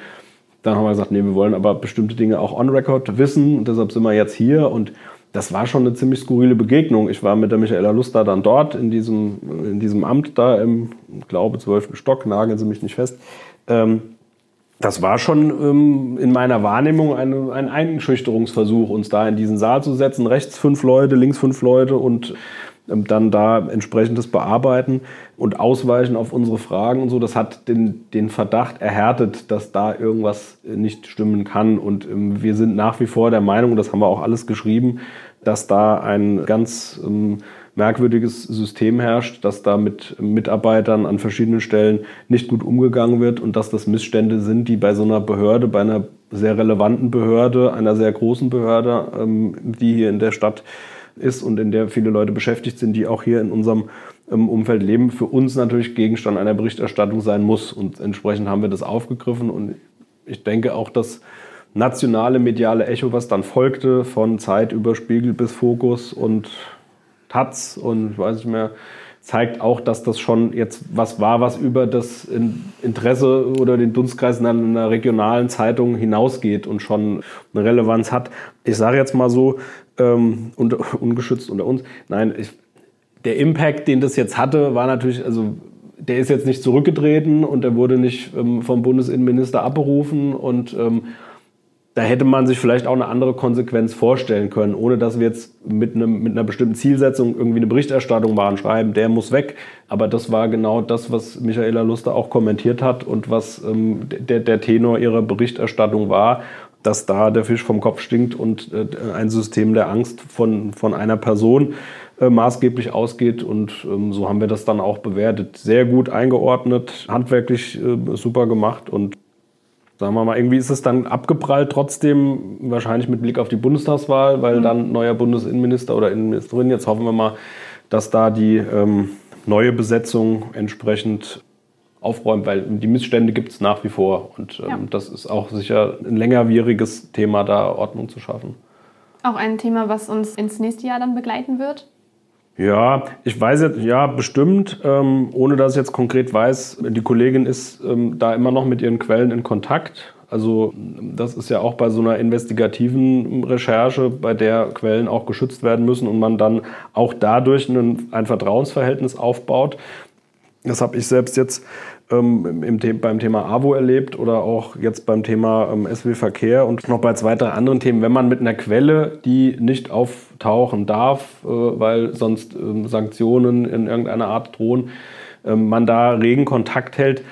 dann haben wir gesagt, nee, wir wollen aber bestimmte Dinge auch on record wissen und deshalb sind wir jetzt hier und das war schon eine ziemlich skurrile Begegnung. Ich war mit der Michaela Luster dann dort in diesem, in diesem Amt da im, glaube, zwölften Stock, nageln Sie mich nicht fest. Ähm, das war schon ähm, in meiner Wahrnehmung eine, ein Einschüchterungsversuch, uns da in diesen Saal zu setzen. Rechts fünf Leute, links fünf Leute und ähm, dann da entsprechendes bearbeiten und ausweichen auf unsere Fragen und so. Das hat den, den Verdacht erhärtet, dass da irgendwas nicht stimmen kann. Und ähm, wir sind nach wie vor der Meinung, das haben wir auch alles geschrieben, dass da ein ganz ähm, merkwürdiges System herrscht, dass da mit Mitarbeitern an verschiedenen Stellen nicht gut umgegangen wird und dass das Missstände sind, die bei so einer Behörde, bei einer sehr relevanten Behörde, einer sehr großen Behörde, ähm, die hier in der Stadt ist und in der viele Leute beschäftigt sind, die auch hier in unserem ähm, Umfeld leben, für uns natürlich Gegenstand einer Berichterstattung sein muss. Und entsprechend haben wir das aufgegriffen und ich denke auch, dass nationale mediale Echo, was dann folgte, von Zeit über Spiegel bis Fokus und Taz und ich weiß nicht mehr, zeigt auch, dass das schon jetzt was war, was über das Interesse oder den Dunstkreis in einer regionalen Zeitung hinausgeht und schon eine Relevanz hat. Ich sage jetzt mal so, ähm, unter, ungeschützt unter uns, nein, ich, der Impact, den das jetzt hatte, war natürlich, also der ist jetzt nicht zurückgetreten und der wurde nicht ähm, vom Bundesinnenminister abberufen und ähm, da hätte man sich vielleicht auch eine andere Konsequenz vorstellen können, ohne dass wir jetzt mit, einem, mit einer bestimmten Zielsetzung irgendwie eine Berichterstattung machen, schreiben, der muss weg. Aber das war genau das, was Michaela Luster auch kommentiert hat und was ähm, der, der Tenor ihrer Berichterstattung war, dass da der Fisch vom Kopf stinkt und äh, ein System der Angst von, von einer Person äh, maßgeblich ausgeht. Und ähm, so haben wir das dann auch bewertet. Sehr gut eingeordnet, handwerklich äh, super gemacht und sagen wir mal, irgendwie ist es dann abgeprallt trotzdem, wahrscheinlich mit Blick auf die Bundestagswahl, weil mhm. dann neuer Bundesinnenminister oder Innenministerin, jetzt hoffen wir mal, dass da die ähm, neue Besetzung entsprechend aufräumt, weil die Missstände gibt es nach wie vor. Und ähm, ja. das ist auch sicher ein längerwieriges Thema, da Ordnung zu schaffen. Auch ein Thema, was uns ins nächste Jahr dann begleiten wird? Ja, ich weiß jetzt, ja, bestimmt, ähm, ohne dass ich jetzt konkret weiß. Die Kollegin ist ähm, da immer noch mit ihren Quellen in Kontakt. Also das ist ja auch bei so einer investigativen Recherche, bei der Quellen auch geschützt werden müssen und man dann auch dadurch ein, ein Vertrauensverhältnis aufbaut. Das habe ich selbst jetzt ähm, im, beim Thema AWO erlebt oder auch jetzt beim Thema ähm, SW Verkehr und noch bei zwei, drei anderen Themen. Wenn man mit einer Quelle, die nicht auftauchen darf, äh, weil sonst ähm, Sanktionen in irgendeiner Art drohen, äh, man da regen Kontakt hält,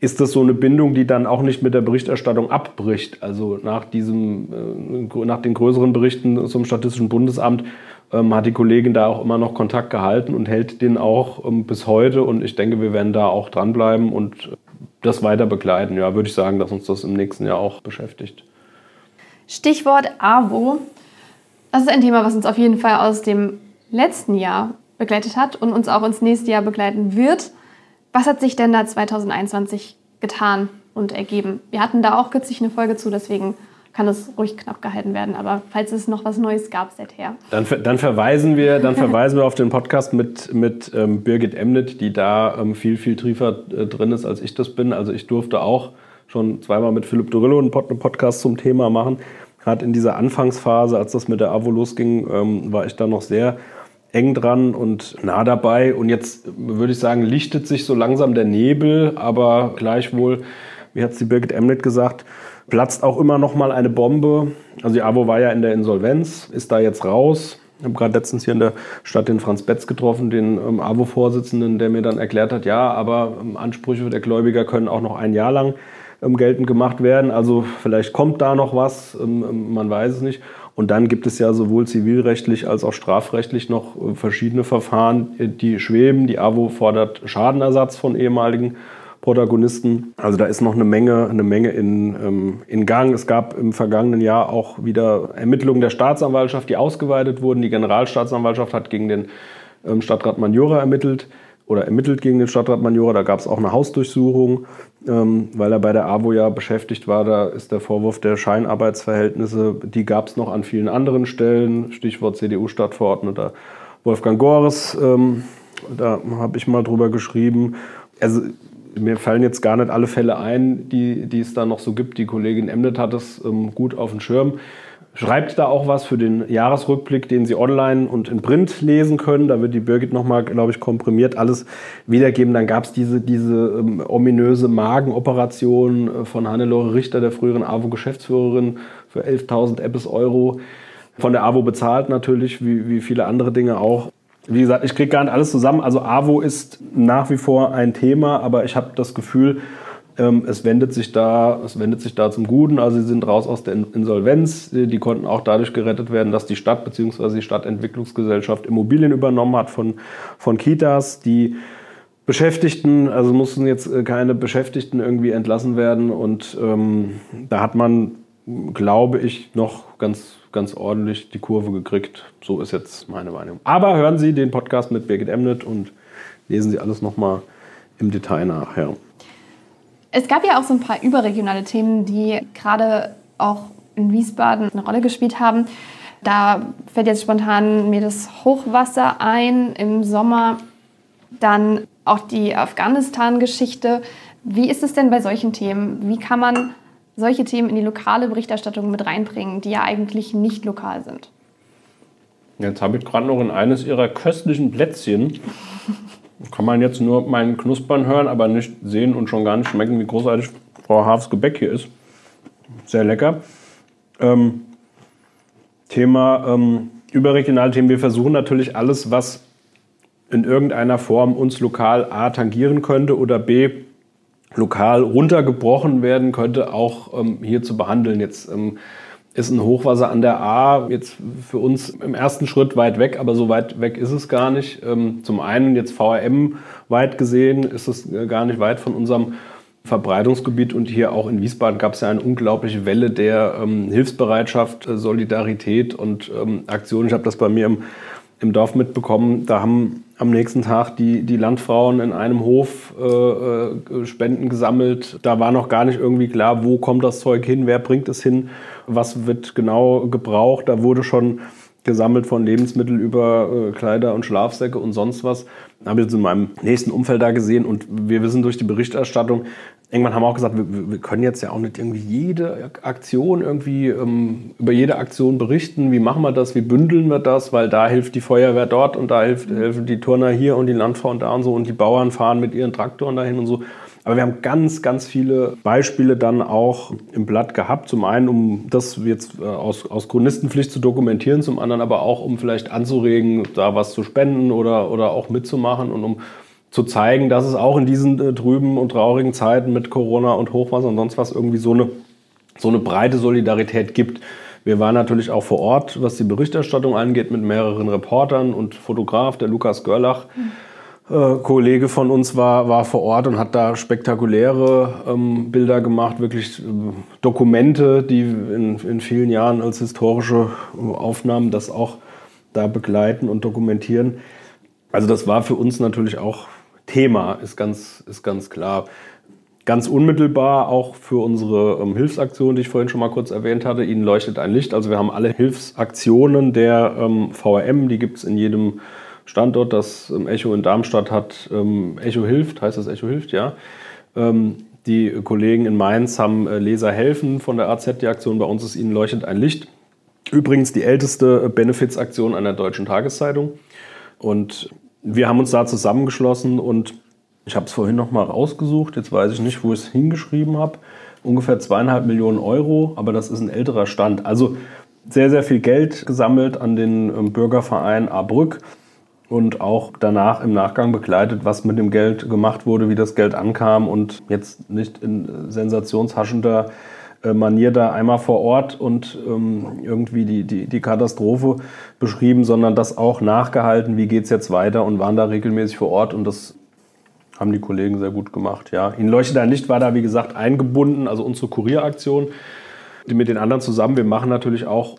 ist das so eine Bindung, die dann auch nicht mit der Berichterstattung abbricht. Also nach, diesem, äh, nach den größeren Berichten zum Statistischen Bundesamt ähm, hat die Kollegin da auch immer noch Kontakt gehalten und hält den auch ähm, bis heute. Und ich denke, wir werden da auch dranbleiben und das weiter begleiten. Ja, würde ich sagen, dass uns das im nächsten Jahr auch beschäftigt. Stichwort AWO. Das ist ein Thema, was uns auf jeden Fall aus dem letzten Jahr begleitet hat und uns auch ins nächste Jahr begleiten wird. Was hat sich denn da 2021 getan und ergeben? Wir hatten da auch kürzlich eine Folge zu, deswegen kann das ruhig knapp gehalten werden. Aber falls es noch was Neues gab seither. Dann, dann, verweisen, wir, dann verweisen wir auf den Podcast mit, mit ähm, Birgit Emnet, die da ähm, viel, viel tiefer äh, drin ist, als ich das bin. Also ich durfte auch schon zweimal mit Philipp Dorillo einen, Pod einen Podcast zum Thema machen. Gerade in dieser Anfangsphase, als das mit der AWO losging, ähm, war ich da noch sehr eng dran und nah dabei. Und jetzt würde ich sagen, lichtet sich so langsam der Nebel, aber gleichwohl, wie hat es die Birgit Emnet gesagt, platzt auch immer noch mal eine Bombe. Also die AWO war ja in der Insolvenz, ist da jetzt raus. Ich habe gerade letztens hier in der Stadt den Franz Betz getroffen, den ähm, AWO-Vorsitzenden, der mir dann erklärt hat, ja, aber ähm, Ansprüche der Gläubiger können auch noch ein Jahr lang ähm, geltend gemacht werden. Also vielleicht kommt da noch was, ähm, ähm, man weiß es nicht. Und dann gibt es ja sowohl zivilrechtlich als auch strafrechtlich noch äh, verschiedene Verfahren, äh, die schweben. Die AWO fordert Schadenersatz von ehemaligen Protagonisten. Also da ist noch eine Menge, eine Menge in, ähm, in Gang. Es gab im vergangenen Jahr auch wieder Ermittlungen der Staatsanwaltschaft, die ausgeweitet wurden. Die Generalstaatsanwaltschaft hat gegen den ähm, Stadtrat Manjura ermittelt oder ermittelt gegen den Stadtrat Manjura. Da gab es auch eine Hausdurchsuchung, ähm, weil er bei der AWO ja beschäftigt war. Da ist der Vorwurf der Scheinarbeitsverhältnisse, die gab es noch an vielen anderen Stellen. Stichwort CDU-Stadtverordneter Wolfgang Gores. Ähm, da habe ich mal drüber geschrieben. Also mir fallen jetzt gar nicht alle Fälle ein, die, die es da noch so gibt. Die Kollegin Emnet hat es ähm, gut auf dem Schirm. Schreibt da auch was für den Jahresrückblick, den Sie online und in Print lesen können. Da wird die Birgit nochmal, glaube ich, komprimiert alles wiedergeben. Dann gab es diese, diese ähm, ominöse Magenoperation äh, von Hannelore Richter, der früheren AWO-Geschäftsführerin, für 11.000 Eppes Euro. Von der AWO bezahlt natürlich, wie, wie viele andere Dinge auch. Wie gesagt, ich kriege gar nicht alles zusammen. Also AWO ist nach wie vor ein Thema, aber ich habe das Gefühl, ähm, es, wendet sich da, es wendet sich da zum Guten. Also sie sind raus aus der Insolvenz. Die konnten auch dadurch gerettet werden, dass die Stadt bzw. die Stadtentwicklungsgesellschaft Immobilien übernommen hat von, von Kitas. Die Beschäftigten, also mussten jetzt äh, keine Beschäftigten irgendwie entlassen werden. Und ähm, da hat man, glaube ich, noch ganz ganz ordentlich die Kurve gekriegt. So ist jetzt meine Wahrnehmung. Aber hören Sie den Podcast mit Birgit Emnet und lesen Sie alles nochmal im Detail nach. Ja. Es gab ja auch so ein paar überregionale Themen, die gerade auch in Wiesbaden eine Rolle gespielt haben. Da fällt jetzt spontan mir das Hochwasser ein im Sommer, dann auch die Afghanistan-Geschichte. Wie ist es denn bei solchen Themen? Wie kann man solche Themen in die lokale Berichterstattung mit reinbringen, die ja eigentlich nicht lokal sind. Jetzt habe ich gerade noch in eines ihrer köstlichen Plätzchen. Kann man jetzt nur meinen Knuspern hören, aber nicht sehen und schon gar nicht schmecken, wie großartig Frau Haafs Gebäck hier ist. Sehr lecker. Ähm, Thema ähm, überregionale Themen. Wir versuchen natürlich alles, was in irgendeiner Form uns lokal A tangieren könnte oder B lokal runtergebrochen werden könnte, auch ähm, hier zu behandeln. Jetzt ähm, ist ein Hochwasser an der A jetzt für uns im ersten Schritt weit weg, aber so weit weg ist es gar nicht. Ähm, zum einen jetzt VRM weit gesehen ist es äh, gar nicht weit von unserem Verbreitungsgebiet und hier auch in Wiesbaden gab es ja eine unglaubliche Welle der ähm, Hilfsbereitschaft, äh, Solidarität und ähm, Aktion. Ich habe das bei mir im, im Dorf mitbekommen. Da haben am nächsten Tag die, die Landfrauen in einem Hof äh, äh, Spenden gesammelt. Da war noch gar nicht irgendwie klar, wo kommt das Zeug hin, wer bringt es hin, was wird genau gebraucht. Da wurde schon gesammelt von Lebensmitteln über äh, Kleider und Schlafsäcke und sonst was. Habe ich jetzt in meinem nächsten Umfeld da gesehen und wir wissen durch die Berichterstattung, irgendwann haben wir auch gesagt, wir, wir, können jetzt ja auch nicht irgendwie jede Aktion irgendwie ähm, über jede Aktion berichten. Wie machen wir das? Wie bündeln wir das? Weil da hilft die Feuerwehr dort und da hilft, helfen die Turner hier und die Landfrauen da und so und die Bauern fahren mit ihren Traktoren dahin und so. Aber wir haben ganz, ganz viele Beispiele dann auch im Blatt gehabt. Zum einen, um das jetzt äh, aus, aus Chronistenpflicht zu dokumentieren, zum anderen aber auch, um vielleicht anzuregen, da was zu spenden oder, oder auch mitzumachen und um zu zeigen, dass es auch in diesen äh, trüben und traurigen Zeiten mit Corona und Hochwasser und sonst was irgendwie so eine, so eine breite Solidarität gibt. Wir waren natürlich auch vor Ort, was die Berichterstattung angeht, mit mehreren Reportern und Fotograf, der Lukas Görlach. Äh, Kollege von uns war, war vor Ort und hat da spektakuläre ähm, Bilder gemacht, wirklich äh, Dokumente, die in, in vielen Jahren als historische Aufnahmen das auch da begleiten und dokumentieren. Also das war für uns natürlich auch Thema, ist ganz, ist ganz klar. Ganz unmittelbar auch für unsere ähm, Hilfsaktion, die ich vorhin schon mal kurz erwähnt hatte, Ihnen leuchtet ein Licht. Also wir haben alle Hilfsaktionen der ähm, VRM, die gibt es in jedem Standort. Das ähm, Echo in Darmstadt hat ähm, Echo hilft, heißt das Echo hilft, ja. Ähm, die Kollegen in Mainz haben äh, Leser helfen von der AZ, die Aktion. Bei uns ist Ihnen leuchtet ein Licht. Übrigens die älteste äh, Benefits-Aktion einer deutschen Tageszeitung. Und wir haben uns da zusammengeschlossen und ich habe es vorhin noch mal rausgesucht. Jetzt weiß ich nicht, wo ich es hingeschrieben habe. Ungefähr zweieinhalb Millionen Euro, aber das ist ein älterer Stand. Also sehr, sehr viel Geld gesammelt an den Bürgerverein Ahrbrück und auch danach im Nachgang begleitet, was mit dem Geld gemacht wurde, wie das Geld ankam und jetzt nicht in sensationshaschender äh, Manier da einmal vor Ort und ähm, irgendwie die, die, die Katastrophe beschrieben, sondern das auch nachgehalten, wie geht es jetzt weiter und waren da regelmäßig vor Ort und das haben die Kollegen sehr gut gemacht. Ja. In Leuchte ein Licht war da, wie gesagt, eingebunden, also unsere Kurieraktion mit den anderen zusammen. Wir machen natürlich auch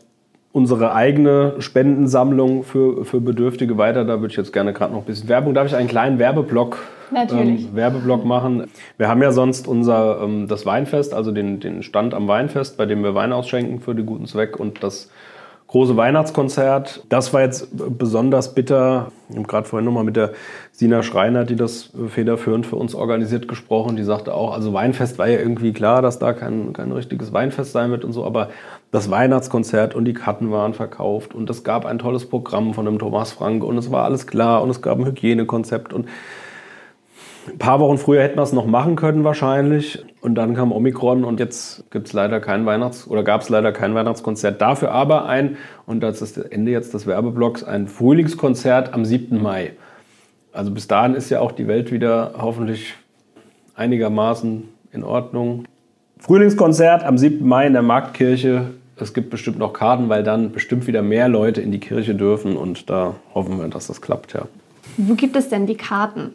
unsere eigene Spendensammlung für, für Bedürftige weiter. Da würde ich jetzt gerne gerade noch ein bisschen Werbung. Darf ich einen kleinen Werbeblock, ähm, Werbeblock machen? Wir haben ja sonst unser ähm, das Weinfest, also den, den Stand am Weinfest, bei dem wir Wein ausschenken für den guten Zweck und das große Weihnachtskonzert. Das war jetzt besonders bitter. Ich habe gerade vorhin nochmal mit der Sina Schreiner, die das federführend für uns organisiert, gesprochen. Die sagte auch, also Weinfest war ja irgendwie klar, dass da kein, kein richtiges Weinfest sein wird und so, aber das Weihnachtskonzert und die Karten waren verkauft und es gab ein tolles Programm von dem Thomas Frank und es war alles klar und es gab ein Hygienekonzept und ein paar Wochen früher hätten wir es noch machen können wahrscheinlich. Und dann kam Omikron und jetzt gibt es leider kein Weihnachts- oder gab es leider kein Weihnachtskonzert. Dafür aber ein, und das ist das Ende jetzt des Werbeblocks, ein Frühlingskonzert am 7. Mai. Also bis dahin ist ja auch die Welt wieder hoffentlich einigermaßen in Ordnung. Frühlingskonzert am 7. Mai in der Marktkirche. Es gibt bestimmt noch Karten, weil dann bestimmt wieder mehr Leute in die Kirche dürfen und da hoffen wir, dass das klappt, ja. Wo gibt es denn die Karten?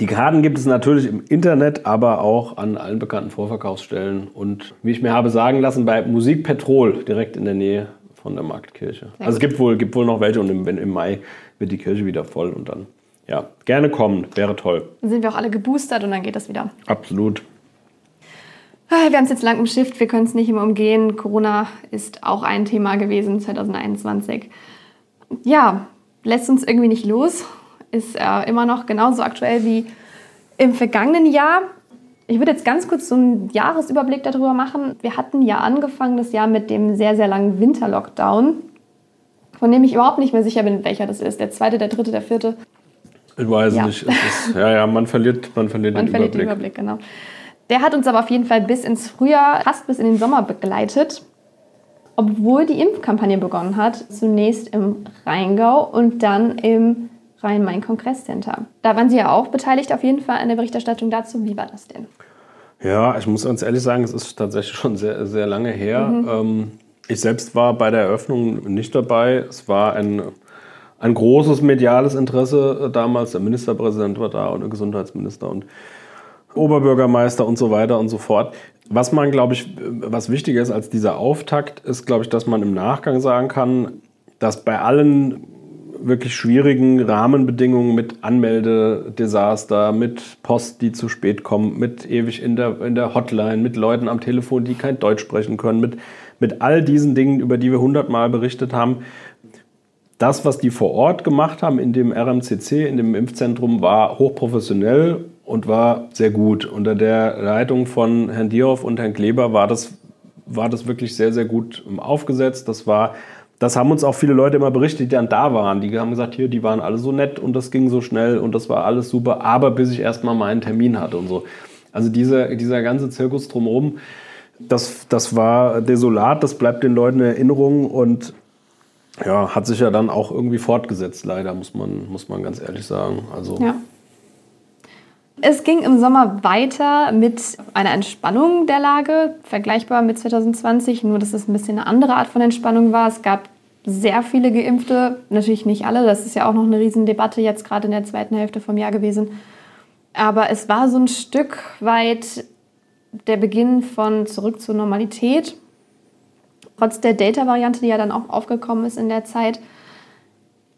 Die Karten gibt es natürlich im Internet, aber auch an allen bekannten Vorverkaufsstellen und wie ich mir habe sagen lassen, bei Musik Petrol direkt in der Nähe von der Marktkirche. Sehr also es gibt wohl, gibt wohl noch welche und im, im Mai wird die Kirche wieder voll und dann, ja, gerne kommen, wäre toll. Dann sind wir auch alle geboostert und dann geht das wieder. Absolut. Ah, wir haben es jetzt lang umschifft, wir können es nicht immer umgehen. Corona ist auch ein Thema gewesen 2021. Ja, lässt uns irgendwie nicht los ist äh, immer noch genauso aktuell wie im vergangenen Jahr. Ich würde jetzt ganz kurz so einen Jahresüberblick darüber machen. Wir hatten ja angefangen das Jahr mit dem sehr, sehr langen Winterlockdown, von dem ich überhaupt nicht mehr sicher bin, welcher das ist. Der zweite, der dritte, der vierte. Ich weiß ja. nicht. Ist, ja, ja, man verliert, man verliert man den verliert Überblick. den Überblick, genau. Der hat uns aber auf jeden Fall bis ins Frühjahr, fast bis in den Sommer begleitet, obwohl die Impfkampagne begonnen hat. Zunächst im Rheingau und dann im Rhein-Main-Kongresscenter. Da waren Sie ja auch beteiligt, auf jeden Fall an der Berichterstattung dazu. Wie war das denn? Ja, ich muss ganz ehrlich sagen, es ist tatsächlich schon sehr, sehr lange her. Mhm. Ähm, ich selbst war bei der Eröffnung nicht dabei. Es war ein, ein großes mediales Interesse damals. Der Ministerpräsident war da und der Gesundheitsminister und Oberbürgermeister und so weiter und so fort. Was man, glaube ich, was wichtiger ist als dieser Auftakt, ist, glaube ich, dass man im Nachgang sagen kann, dass bei allen wirklich schwierigen Rahmenbedingungen mit Anmeldedesaster, mit Post, die zu spät kommt, mit ewig in der, in der Hotline, mit Leuten am Telefon, die kein Deutsch sprechen können, mit, mit all diesen Dingen, über die wir hundertmal berichtet haben. Das, was die vor Ort gemacht haben in dem RMCC, in dem Impfzentrum, war hochprofessionell und war sehr gut. Unter der Leitung von Herrn Dierhoff und Herrn Kleber war das, war das wirklich sehr, sehr gut aufgesetzt. Das war das haben uns auch viele Leute immer berichtet, die dann da waren. Die haben gesagt, hier, die waren alle so nett und das ging so schnell und das war alles super, aber bis ich erstmal meinen Termin hatte und so. Also dieser, dieser ganze Zirkus drumherum, das, das war desolat, das bleibt den Leuten in Erinnerung und ja, hat sich ja dann auch irgendwie fortgesetzt, leider, muss man, muss man ganz ehrlich sagen. Also, ja. Es ging im Sommer weiter mit einer Entspannung der Lage, vergleichbar mit 2020, nur dass es ein bisschen eine andere Art von Entspannung war. Es gab sehr viele Geimpfte, natürlich nicht alle, das ist ja auch noch eine Riesendebatte jetzt gerade in der zweiten Hälfte vom Jahr gewesen. Aber es war so ein Stück weit der Beginn von zurück zur Normalität. Trotz der Delta-Variante, die ja dann auch aufgekommen ist in der Zeit,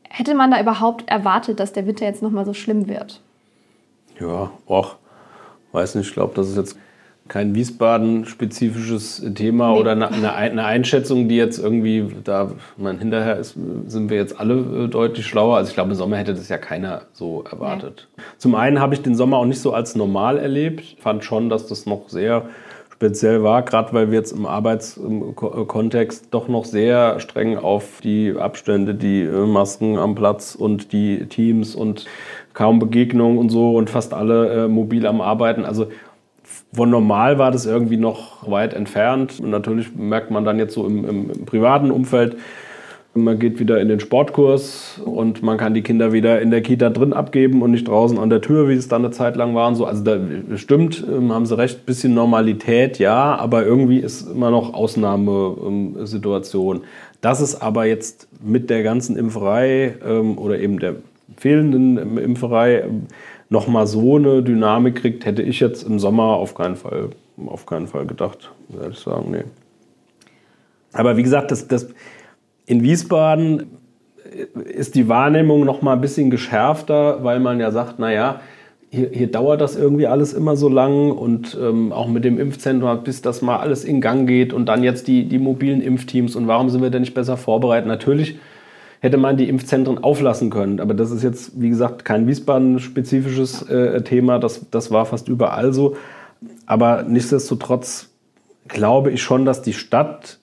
hätte man da überhaupt erwartet, dass der Winter jetzt nochmal so schlimm wird? Ja, auch, weiß nicht, ich glaube, das ist jetzt kein Wiesbaden-spezifisches Thema nee. oder eine, eine, Einschätzung, die jetzt irgendwie, da man hinterher ist, sind wir jetzt alle äh, deutlich schlauer. Also ich glaube, im Sommer hätte das ja keiner so erwartet. Nee. Zum einen habe ich den Sommer auch nicht so als normal erlebt. Ich fand schon, dass das noch sehr speziell war, gerade weil wir jetzt im Arbeitskontext doch noch sehr streng auf die Abstände, die äh, Masken am Platz und die Teams und kaum Begegnungen und so und fast alle äh, mobil am Arbeiten. Also von normal war das irgendwie noch weit entfernt. Und natürlich merkt man dann jetzt so im, im, im privaten Umfeld, man geht wieder in den Sportkurs und man kann die Kinder wieder in der Kita drin abgeben und nicht draußen an der Tür, wie es dann eine Zeit lang war. Und so. Also da stimmt, ähm, haben Sie recht, bisschen Normalität, ja, aber irgendwie ist immer noch Ausnahmesituation. Dass es aber jetzt mit der ganzen Impferei ähm, oder eben der fehlenden Impferei nochmal so eine Dynamik kriegt, hätte ich jetzt im Sommer auf keinen Fall, auf keinen Fall gedacht, würde ich sagen, nee. Aber wie gesagt, das, das in Wiesbaden ist die Wahrnehmung noch mal ein bisschen geschärfter, weil man ja sagt, naja, hier, hier dauert das irgendwie alles immer so lang und ähm, auch mit dem Impfzentrum, bis das mal alles in Gang geht und dann jetzt die, die mobilen Impfteams und warum sind wir denn nicht besser vorbereitet? Natürlich hätte man die Impfzentren auflassen können, aber das ist jetzt, wie gesagt, kein Wiesbaden-spezifisches äh, Thema, das, das war fast überall so. Aber nichtsdestotrotz glaube ich schon, dass die Stadt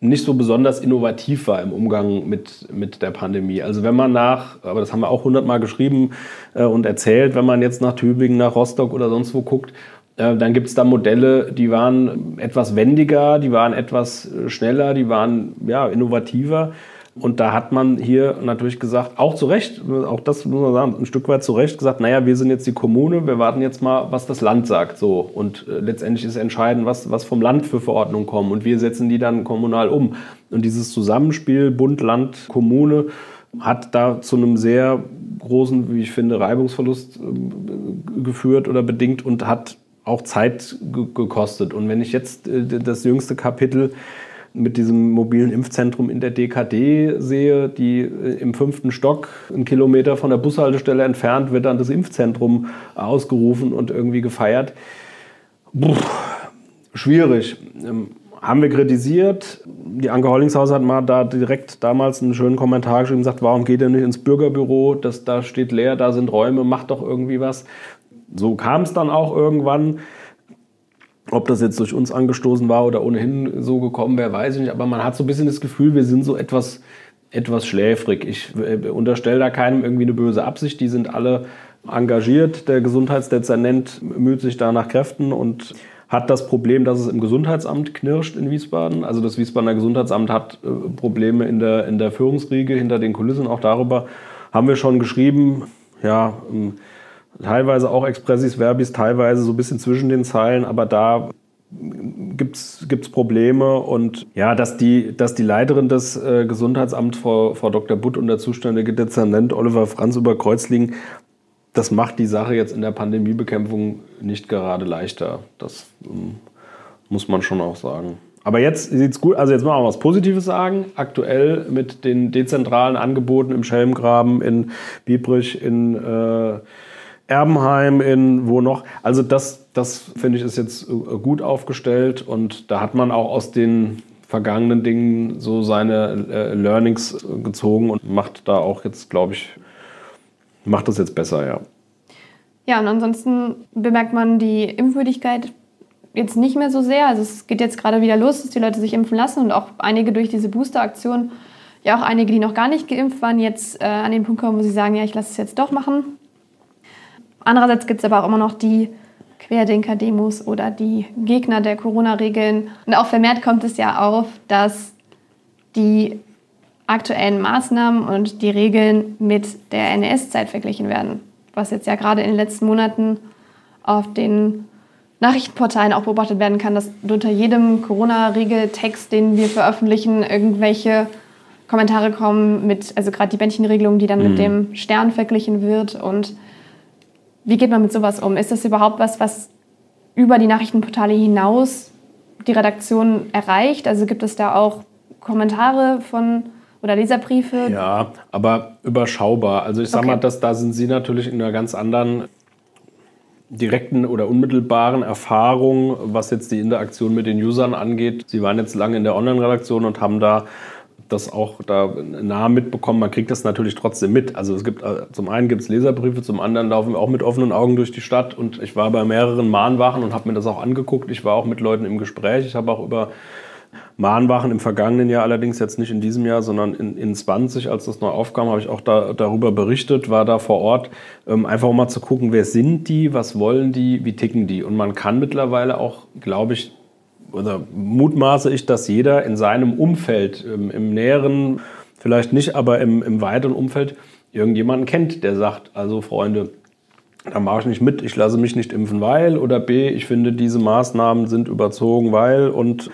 nicht so besonders innovativ war im Umgang mit, mit der Pandemie. Also wenn man nach, aber das haben wir auch hundertmal geschrieben äh, und erzählt, wenn man jetzt nach Tübingen, nach Rostock oder sonst wo guckt, äh, dann gibt es da Modelle, die waren etwas wendiger, die waren etwas äh, schneller, die waren ja, innovativer. Und da hat man hier natürlich gesagt, auch zu Recht, auch das muss man sagen, ein Stück weit zu Recht gesagt, naja, wir sind jetzt die Kommune, wir warten jetzt mal, was das Land sagt. So. Und äh, letztendlich ist entscheidend, was, was vom Land für Verordnungen kommen. Und wir setzen die dann kommunal um. Und dieses Zusammenspiel Bund, Land, Kommune hat da zu einem sehr großen, wie ich finde, Reibungsverlust äh, geführt oder bedingt und hat auch Zeit gekostet. Und wenn ich jetzt äh, das jüngste Kapitel mit diesem mobilen Impfzentrum in der DKD sehe, die äh, im fünften Stock, einen Kilometer von der Bushaltestelle entfernt, wird dann das Impfzentrum ausgerufen und irgendwie gefeiert. Puh, schwierig. Ähm, haben wir kritisiert. Die Anke Hollingshaus hat mal da direkt damals einen schönen Kommentar geschrieben und gesagt, warum geht ihr nicht ins Bürgerbüro? Das, da steht leer, da sind Räume, macht doch irgendwie was. So kam es dann auch irgendwann. Ob das jetzt durch uns angestoßen war oder ohnehin so gekommen wäre, weiß ich nicht. Aber man hat so ein bisschen das Gefühl, wir sind so etwas, etwas schläfrig. Ich äh, unterstelle da keinem irgendwie eine böse Absicht. Die sind alle engagiert. Der Gesundheitsdezernent müht sich da nach Kräften und hat das Problem, dass es im Gesundheitsamt knirscht in Wiesbaden. Also das Wiesbadener Gesundheitsamt hat äh, Probleme in der, in der Führungsriege, hinter den Kulissen. Auch darüber haben wir schon geschrieben. Ja, ähm, teilweise auch Expressis Verbis, teilweise so ein bisschen zwischen den Zeilen, aber da gibt es Probleme und ja, dass die, dass die Leiterin des äh, Gesundheitsamts, Frau, Frau Dr. Butt und der zuständige Dezernent Oliver Franz über Kreuz liegen, das macht die Sache jetzt in der Pandemiebekämpfung nicht gerade leichter. Das ähm, muss man schon auch sagen. Aber jetzt sieht es gut, also jetzt mal was Positives sagen. Aktuell mit den dezentralen Angeboten im Schelmgraben, in Biebrich, in äh, Erbenheim, in wo noch. Also das, das finde ich ist jetzt äh, gut aufgestellt und da hat man auch aus den vergangenen Dingen so seine äh, Learnings äh, gezogen und macht da auch jetzt, glaube ich, macht das jetzt besser, ja. Ja, und ansonsten bemerkt man die Impfwürdigkeit jetzt nicht mehr so sehr. Also es geht jetzt gerade wieder los, dass die Leute sich impfen lassen und auch einige durch diese Booster-Aktion, ja auch einige, die noch gar nicht geimpft waren, jetzt äh, an den Punkt kommen, wo sie sagen, ja, ich lasse es jetzt doch machen. Andererseits gibt es aber auch immer noch die Querdenker-Demos oder die Gegner der Corona-Regeln. Und auch vermehrt kommt es ja auf, dass die aktuellen Maßnahmen und die Regeln mit der NS-Zeit verglichen werden. Was jetzt ja gerade in den letzten Monaten auf den Nachrichtenportalen auch beobachtet werden kann, dass unter jedem Corona-Regeltext, den wir veröffentlichen, irgendwelche Kommentare kommen mit, also gerade die Bändchenregelung, die dann mhm. mit dem Stern verglichen wird und wie geht man mit sowas um? Ist das überhaupt was, was über die Nachrichtenportale hinaus die Redaktion erreicht? Also gibt es da auch Kommentare von oder Leserbriefe? Ja, aber überschaubar. Also ich sage okay. mal, dass, da sind Sie natürlich in einer ganz anderen direkten oder unmittelbaren Erfahrung, was jetzt die Interaktion mit den Usern angeht. Sie waren jetzt lange in der Online-Redaktion und haben da das auch da nah mitbekommen. Man kriegt das natürlich trotzdem mit. Also es gibt äh, zum einen gibt es Leserbriefe, zum anderen laufen wir auch mit offenen Augen durch die Stadt. Und ich war bei mehreren Mahnwachen und habe mir das auch angeguckt. Ich war auch mit Leuten im Gespräch. Ich habe auch über Mahnwachen im vergangenen Jahr, allerdings jetzt nicht in diesem Jahr, sondern in, in 20, als das neu aufkam, habe ich auch da, darüber berichtet, war da vor Ort, ähm, einfach mal zu gucken, wer sind die, was wollen die, wie ticken die. Und man kann mittlerweile auch, glaube ich, oder mutmaße ich, dass jeder in seinem Umfeld, im, im näheren, vielleicht nicht, aber im, im weiteren Umfeld irgendjemanden kennt, der sagt, also Freunde, da mache ich nicht mit, ich lasse mich nicht impfen, weil oder B, ich finde, diese Maßnahmen sind überzogen, weil und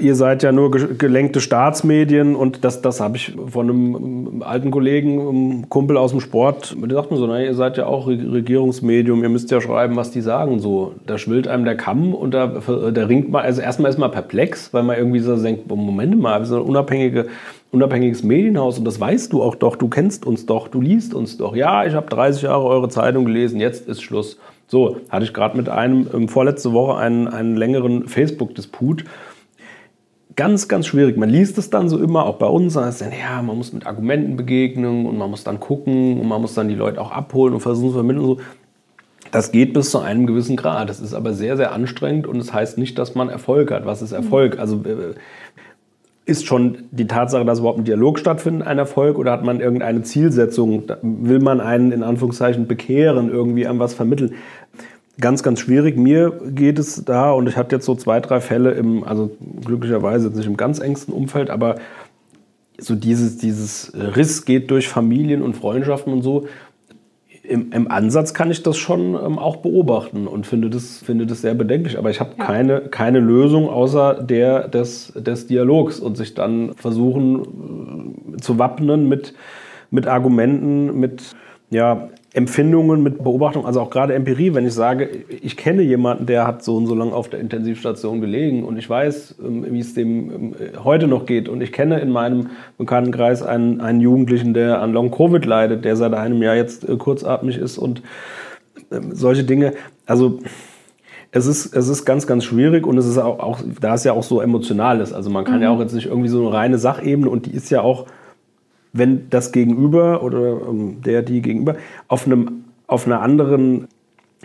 Ihr seid ja nur gelenkte Staatsmedien und das, das habe ich von einem alten Kollegen, einem Kumpel aus dem Sport, der sagt mir so, na, ihr seid ja auch Regierungsmedium, ihr müsst ja schreiben, was die sagen. So, da schwillt einem der Kamm und da, da ringt man, also erstmal ist man perplex, weil man irgendwie so denkt, Moment mal, wir sind ein unabhängige, unabhängiges Medienhaus und das weißt du auch doch, du kennst uns doch, du liest uns doch. Ja, ich habe 30 Jahre eure Zeitung gelesen, jetzt ist Schluss. So, hatte ich gerade mit einem ähm, vorletzte Woche einen, einen längeren Facebook-Disput ganz, ganz schwierig. Man liest es dann so immer, auch bei uns, heißt dann, ja, man muss mit Argumenten begegnen und man muss dann gucken und man muss dann die Leute auch abholen und versuchen zu vermitteln so. Das geht bis zu einem gewissen Grad. Das ist aber sehr, sehr anstrengend und es das heißt nicht, dass man Erfolg hat. Was ist Erfolg? Also äh, ist schon die Tatsache, dass überhaupt ein Dialog stattfindet, ein Erfolg oder hat man irgendeine Zielsetzung? Will man einen in Anführungszeichen bekehren, irgendwie an was vermitteln? Ganz, ganz schwierig. Mir geht es da, und ich hatte jetzt so zwei, drei Fälle im, also glücklicherweise jetzt nicht im ganz engsten Umfeld, aber so dieses, dieses Riss geht durch Familien und Freundschaften und so. Im, im Ansatz kann ich das schon ähm, auch beobachten und finde das, finde das sehr bedenklich. Aber ich habe ja. keine, keine Lösung außer der des, des Dialogs und sich dann versuchen äh, zu wappnen mit, mit Argumenten, mit ja, Empfindungen mit Beobachtung, also auch gerade Empirie, wenn ich sage, ich kenne jemanden, der hat so und so lange auf der Intensivstation gelegen und ich weiß, ähm, wie es dem ähm, heute noch geht und ich kenne in meinem Bekanntenkreis einen, einen Jugendlichen, der an Long-Covid leidet, der seit einem Jahr jetzt äh, kurzatmig ist und ähm, solche Dinge. Also es ist, es ist ganz, ganz schwierig und es ist auch, auch da es ja auch so emotional ist. Also man kann mhm. ja auch jetzt nicht irgendwie so eine reine Sachebene und die ist ja auch wenn das Gegenüber oder ähm, der, die Gegenüber auf, einem, auf einer anderen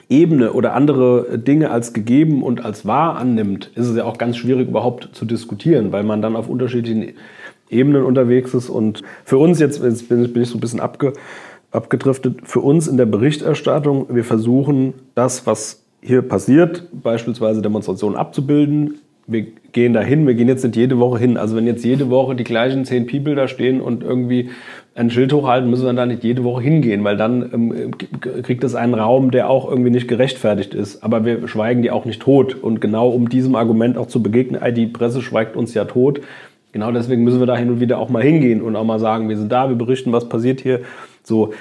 Ebene oder andere Dinge als gegeben und als wahr annimmt, ist es ja auch ganz schwierig überhaupt zu diskutieren, weil man dann auf unterschiedlichen Ebenen unterwegs ist. Und für uns, jetzt, jetzt bin, ich so ein bisschen abge, abgedriftet, für uns in der Berichterstattung, wir versuchen das, was hier passiert, beispielsweise Demonstrationen abzubilden, wir gehen da hin, wir gehen jetzt nicht jede Woche hin. Also wenn jetzt jede Woche die gleichen zehn People da stehen und irgendwie ein Schild hochhalten, müssen wir da nicht jede Woche hingehen, weil dann ähm, kriegt es einen Raum, der auch irgendwie nicht gerechtfertigt ist. Aber wir schweigen die auch nicht tot. Und genau um diesem Argument auch zu begegnen, die Presse schweigt uns ja tot. Genau deswegen müssen wir da hin und wieder auch mal hingehen und auch mal sagen, wir sind da, wir berichten, was passiert hier. So,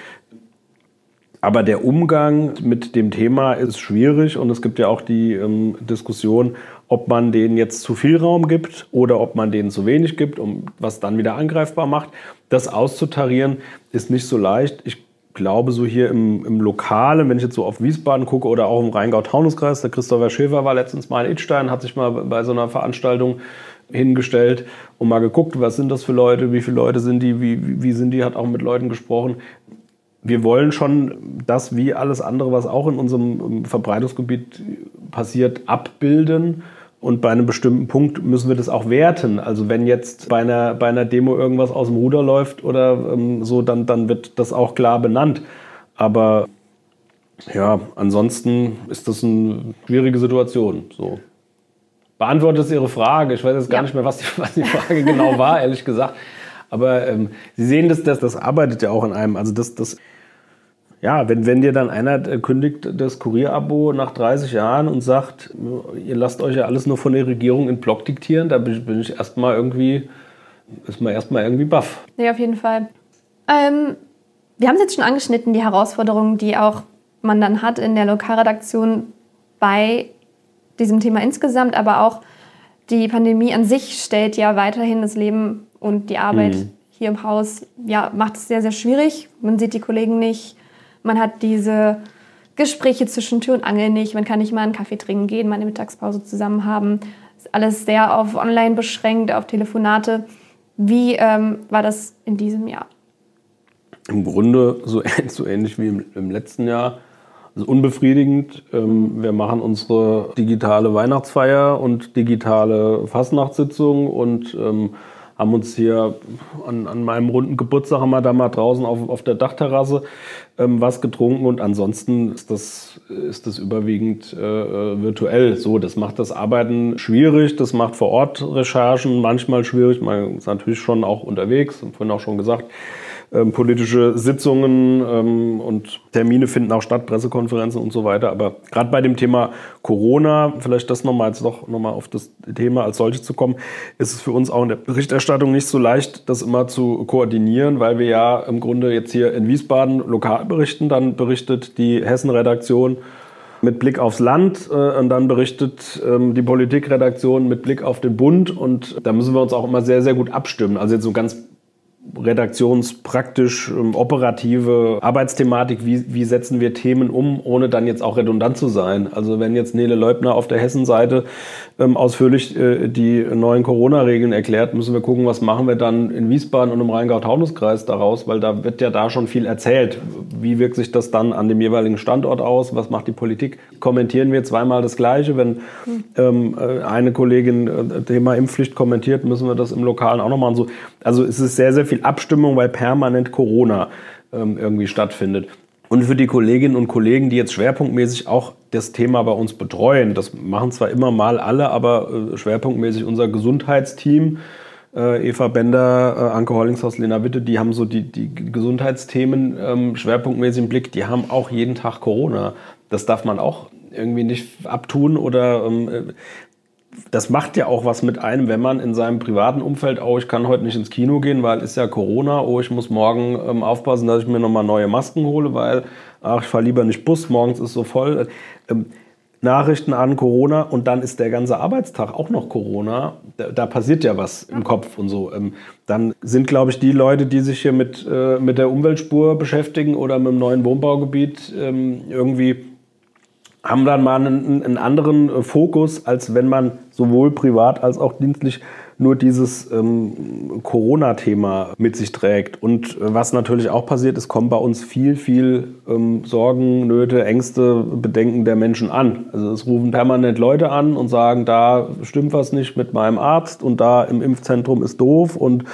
aber der Umgang mit dem Thema ist schwierig und es gibt ja auch die ähm, Diskussion, ob man denen jetzt zu viel Raum gibt oder ob man denen zu wenig gibt, um was dann wieder angreifbar macht. Das auszutarieren ist nicht so leicht. Ich glaube, so hier im, im Lokalen, wenn ich jetzt so auf Wiesbaden gucke oder auch im Rheingau-Taunus-Kreis, der Christopher Schäfer war letztens mal in Itstein, hat sich mal bei so einer Veranstaltung hingestellt und mal geguckt, was sind das für Leute, wie viele Leute sind die, wie, wie sind die, hat auch mit Leuten gesprochen. Wir wollen schon das wie alles andere, was auch in unserem Verbreitungsgebiet passiert, abbilden und bei einem bestimmten Punkt müssen wir das auch werten. Also wenn jetzt bei einer, bei einer Demo irgendwas aus dem Ruder läuft oder ähm, so, dann, dann wird das auch klar benannt. Aber ja, ansonsten ist das eine schwierige Situation. So. Beantwortet es Ihre Frage. Ich weiß jetzt gar ja. nicht mehr, was die, was die Frage genau war, ehrlich gesagt. Aber ähm, Sie sehen, dass das, das arbeitet ja auch in einem. Also das, das ja, wenn, wenn dir dann einer kündigt das Kurierabo nach 30 Jahren und sagt, ihr lasst euch ja alles nur von der Regierung in Block diktieren, da bin ich, bin ich erstmal irgendwie, ist man erstmal irgendwie baff. Nee, auf jeden Fall. Ähm, wir haben es jetzt schon angeschnitten, die Herausforderungen, die auch man dann hat in der Lokalredaktion bei diesem Thema insgesamt, aber auch die Pandemie an sich stellt ja weiterhin das Leben und die Arbeit mhm. hier im Haus, ja, macht es sehr, sehr schwierig. Man sieht die Kollegen nicht, man hat diese Gespräche zwischen Tür und Angel nicht. Man kann nicht mal einen Kaffee trinken gehen, mal eine Mittagspause zusammen haben. Ist alles sehr auf Online beschränkt, auf Telefonate. Wie ähm, war das in diesem Jahr? Im Grunde so, so ähnlich wie im, im letzten Jahr. Also unbefriedigend. Ähm, wir machen unsere digitale Weihnachtsfeier und digitale Fastnachtssitzung und ähm, haben uns hier an, an meinem runden Geburtstag haben wir da mal draußen auf, auf der Dachterrasse ähm, was getrunken und ansonsten ist das, ist das überwiegend äh, äh, virtuell so. Das macht das Arbeiten schwierig, das macht vor Ort Recherchen manchmal schwierig. Man ist natürlich schon auch unterwegs, vorhin auch schon gesagt ähm, politische Sitzungen ähm, und Termine finden auch statt, Pressekonferenzen und so weiter. Aber gerade bei dem Thema Corona, vielleicht das nochmal jetzt doch nochmal auf das Thema als solches zu kommen, ist es für uns auch in der Berichterstattung nicht so leicht, das immer zu koordinieren, weil wir ja im Grunde jetzt hier in Wiesbaden lokal berichten, dann berichtet die Hessen-Redaktion mit Blick aufs Land äh, und dann berichtet ähm, die Politikredaktion mit Blick auf den Bund und da müssen wir uns auch immer sehr, sehr gut abstimmen. Also jetzt so ganz redaktionspraktisch ähm, operative Arbeitsthematik, wie, wie setzen wir Themen um, ohne dann jetzt auch redundant zu sein. Also wenn jetzt Nele Leubner auf der Hessenseite ähm, ausführlich äh, die neuen Corona-Regeln erklärt, müssen wir gucken, was machen wir dann in Wiesbaden und im Rheingau-Taunus-Kreis daraus, weil da wird ja da schon viel erzählt. Wie wirkt sich das dann an dem jeweiligen Standort aus? Was macht die Politik? Kommentieren wir zweimal das Gleiche? Wenn ähm, äh, eine Kollegin äh, Thema Impfpflicht kommentiert, müssen wir das im Lokalen auch noch machen. So, also es ist sehr, sehr viel Abstimmung, weil permanent Corona ähm, irgendwie stattfindet. Und für die Kolleginnen und Kollegen, die jetzt schwerpunktmäßig auch das Thema bei uns betreuen, das machen zwar immer mal alle, aber äh, schwerpunktmäßig unser Gesundheitsteam, äh, Eva Bender, äh, Anke Hollingshaus, Lena Witte, die haben so die, die Gesundheitsthemen ähm, schwerpunktmäßig im Blick, die haben auch jeden Tag Corona. Das darf man auch irgendwie nicht abtun oder ähm, das macht ja auch was mit einem, wenn man in seinem privaten Umfeld, oh, ich kann heute nicht ins Kino gehen, weil ist ja Corona, oh, ich muss morgen ähm, aufpassen, dass ich mir nochmal neue Masken hole, weil, ach, ich fahre lieber nicht Bus, morgens ist so voll. Ähm, Nachrichten an Corona und dann ist der ganze Arbeitstag auch noch Corona. Da, da passiert ja was im Kopf und so. Ähm, dann sind, glaube ich, die Leute, die sich hier mit, äh, mit der Umweltspur beschäftigen oder mit dem neuen Wohnbaugebiet ähm, irgendwie haben dann mal einen, einen, anderen äh, Fokus, als wenn man sowohl privat als auch dienstlich nur dieses ähm, Corona-Thema mit sich trägt. Und äh, was natürlich auch passiert ist, kommen bei uns viel, viel ähm, Sorgen, Nöte, Ängste, Bedenken der Menschen an. Also es rufen permanent Leute an und sagen, da stimmt was nicht mit meinem Arzt und da im Impfzentrum ist doof und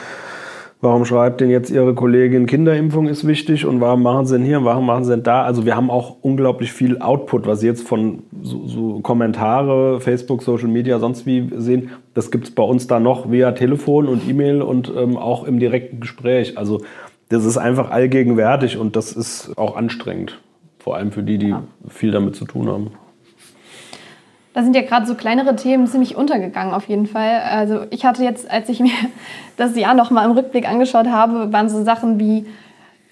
Warum schreibt denn jetzt Ihre Kollegin, Kinderimpfung ist wichtig und warum machen Sie denn hier und warum machen Sie denn da? Also wir haben auch unglaublich viel Output, was Sie jetzt von so, so Kommentare, Facebook, Social Media, sonst wie sehen. Das gibt es bei uns da noch via Telefon und E-Mail und ähm, auch im direkten Gespräch. Also das ist einfach allgegenwärtig und das ist auch anstrengend. Vor allem für die, die viel damit zu tun haben. Da sind ja gerade so kleinere Themen ziemlich untergegangen auf jeden Fall. Also ich hatte jetzt, als ich mir das Jahr noch mal im Rückblick angeschaut habe, waren so Sachen wie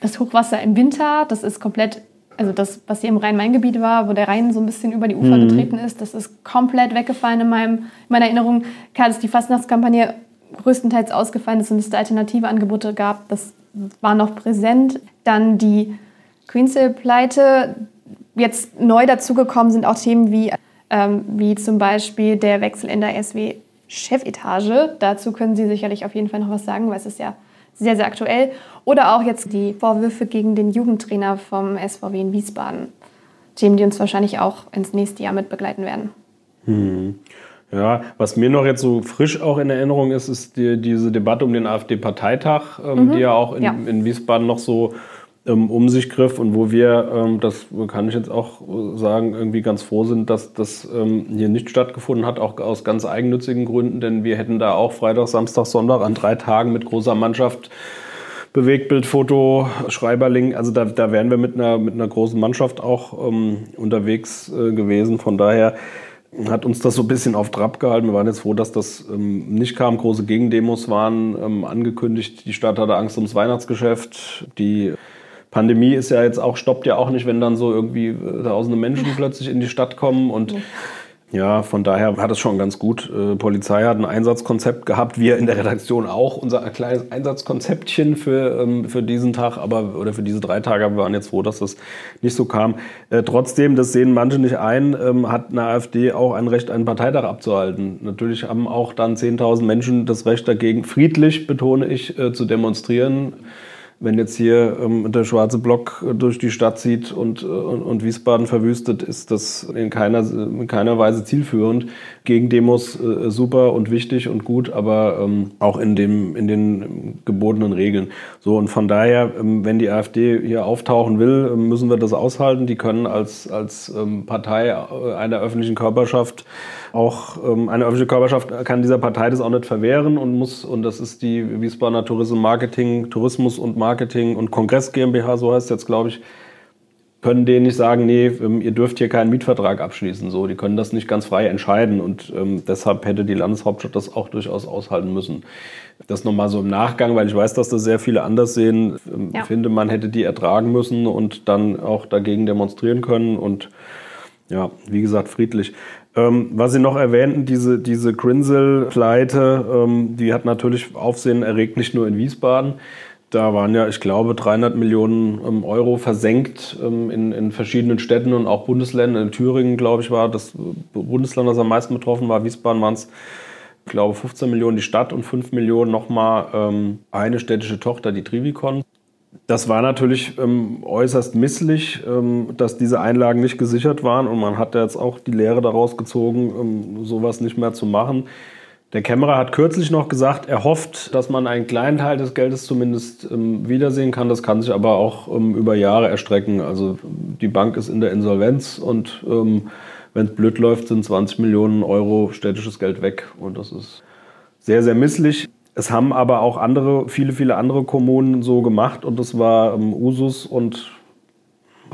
das Hochwasser im Winter. Das ist komplett, also das, was hier im Rhein-Main-Gebiet war, wo der Rhein so ein bisschen über die Ufer mhm. getreten ist, das ist komplett weggefallen in, meinem, in meiner Erinnerung. Klar, dass die Fastnachtskampagne größtenteils ausgefallen ist und es da alternative Angebote gab, das war noch präsent. Dann die Queenshill-Pleite. Jetzt neu dazugekommen sind auch Themen wie ähm, wie zum Beispiel der Wechsel in der SW-Chefetage. Dazu können Sie sicherlich auf jeden Fall noch was sagen, weil es ist ja sehr, sehr aktuell. Oder auch jetzt die Vorwürfe gegen den Jugendtrainer vom SVW in Wiesbaden. Themen, die uns wahrscheinlich auch ins nächste Jahr mit begleiten werden. Hm. Ja, was mir noch jetzt so frisch auch in Erinnerung ist, ist die, diese Debatte um den AfD-Parteitag, ähm, mhm. die ja auch in, ja. in Wiesbaden noch so um sich griff und wo wir, ähm, das kann ich jetzt auch sagen, irgendwie ganz froh sind, dass das ähm, hier nicht stattgefunden hat, auch aus ganz eigennützigen Gründen, denn wir hätten da auch Freitag, Samstag, Sonntag an drei Tagen mit großer Mannschaft Bewegtbild, Foto, Schreiberling, also da, da wären wir mit einer, mit einer großen Mannschaft auch ähm, unterwegs äh, gewesen. Von daher hat uns das so ein bisschen auf Trab gehalten. Wir waren jetzt froh, dass das ähm, nicht kam. Große Gegendemos waren ähm, angekündigt. Die Stadt hatte Angst ums Weihnachtsgeschäft. Die Pandemie ist ja jetzt auch, stoppt ja auch nicht, wenn dann so irgendwie äh, tausende Menschen plötzlich in die Stadt kommen und Ja, von daher hat es schon ganz gut. Äh, Polizei hat ein Einsatzkonzept gehabt, wir in der Redaktion auch unser kleines Einsatzkonzeptchen für, ähm, für diesen Tag, aber oder für diese drei Tage. Aber wir waren jetzt froh, dass das nicht so kam. Äh, trotzdem, das sehen manche nicht ein, ähm, hat eine AfD auch ein Recht, einen Parteitag abzuhalten. Natürlich haben auch dann 10.000 Menschen das Recht dagegen, friedlich, betone ich, äh, zu demonstrieren wenn jetzt hier ähm, der schwarze Block durch die Stadt zieht und, äh, und, und, Wiesbaden verwüstet, ist das in keiner, in keiner Weise zielführend. Gegendemos äh, super und wichtig und gut, aber ähm, auch in, dem, in den gebotenen Regeln. So, und von daher, ähm, wenn die AfD hier auftauchen will, ähm, müssen wir das aushalten. Die können als, als ähm, Partei äh, einer öffentlichen Körperschaft auch ähm, eine öffentliche Körperschaft kann dieser Partei das auch nicht verwehren und muss, und das ist die Wiesbadener Tourismus Marketing, Tourismus und Marketing und Kongress GmbH, so heißt es jetzt, glaube ich, können denen nicht sagen, nee, ähm, ihr dürft hier keinen Mietvertrag abschließen. So, die können das nicht ganz frei entscheiden und ähm, deshalb hätte die Landeshauptstadt das auch durchaus aushalten müssen. Das nochmal so im Nachgang, weil ich weiß, dass das sehr viele anders sehen. Ähm, ja. finde, man hätte die ertragen müssen und dann auch dagegen demonstrieren können und ja, wie gesagt, friedlich. Ähm, was Sie noch erwähnten, diese, diese Grinsel-Pleite, ähm, die hat natürlich Aufsehen erregt, nicht nur in Wiesbaden. Da waren ja, ich glaube, 300 Millionen ähm, Euro versenkt ähm, in, in verschiedenen Städten und auch Bundesländern. In Thüringen, glaube ich, war das Bundesland, das am meisten betroffen war. Wiesbaden waren es, ich glaube, 15 Millionen die Stadt und 5 Millionen nochmal ähm, eine städtische Tochter, die Trivicon. Das war natürlich ähm, äußerst misslich, ähm, dass diese Einlagen nicht gesichert waren und man hat jetzt auch die Lehre daraus gezogen, ähm, sowas nicht mehr zu machen. Der Kämmerer hat kürzlich noch gesagt, er hofft, dass man einen kleinen Teil des Geldes zumindest ähm, wiedersehen kann. Das kann sich aber auch ähm, über Jahre erstrecken. Also die Bank ist in der Insolvenz und ähm, wenn es blöd läuft, sind 20 Millionen Euro städtisches Geld weg. Und das ist sehr, sehr misslich. Es haben aber auch andere, viele, viele andere Kommunen so gemacht und das war ähm, Usus und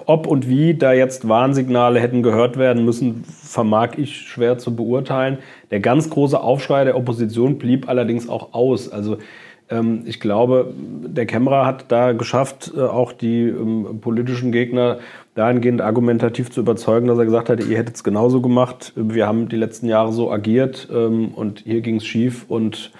ob und wie da jetzt Warnsignale hätten gehört werden müssen, vermag ich schwer zu beurteilen. Der ganz große Aufschrei der Opposition blieb allerdings auch aus. Also ähm, ich glaube, der Kämmerer hat da geschafft, äh, auch die ähm, politischen Gegner dahingehend argumentativ zu überzeugen, dass er gesagt hat, ihr hättet es genauso gemacht. Wir haben die letzten Jahre so agiert ähm, und hier ging es schief und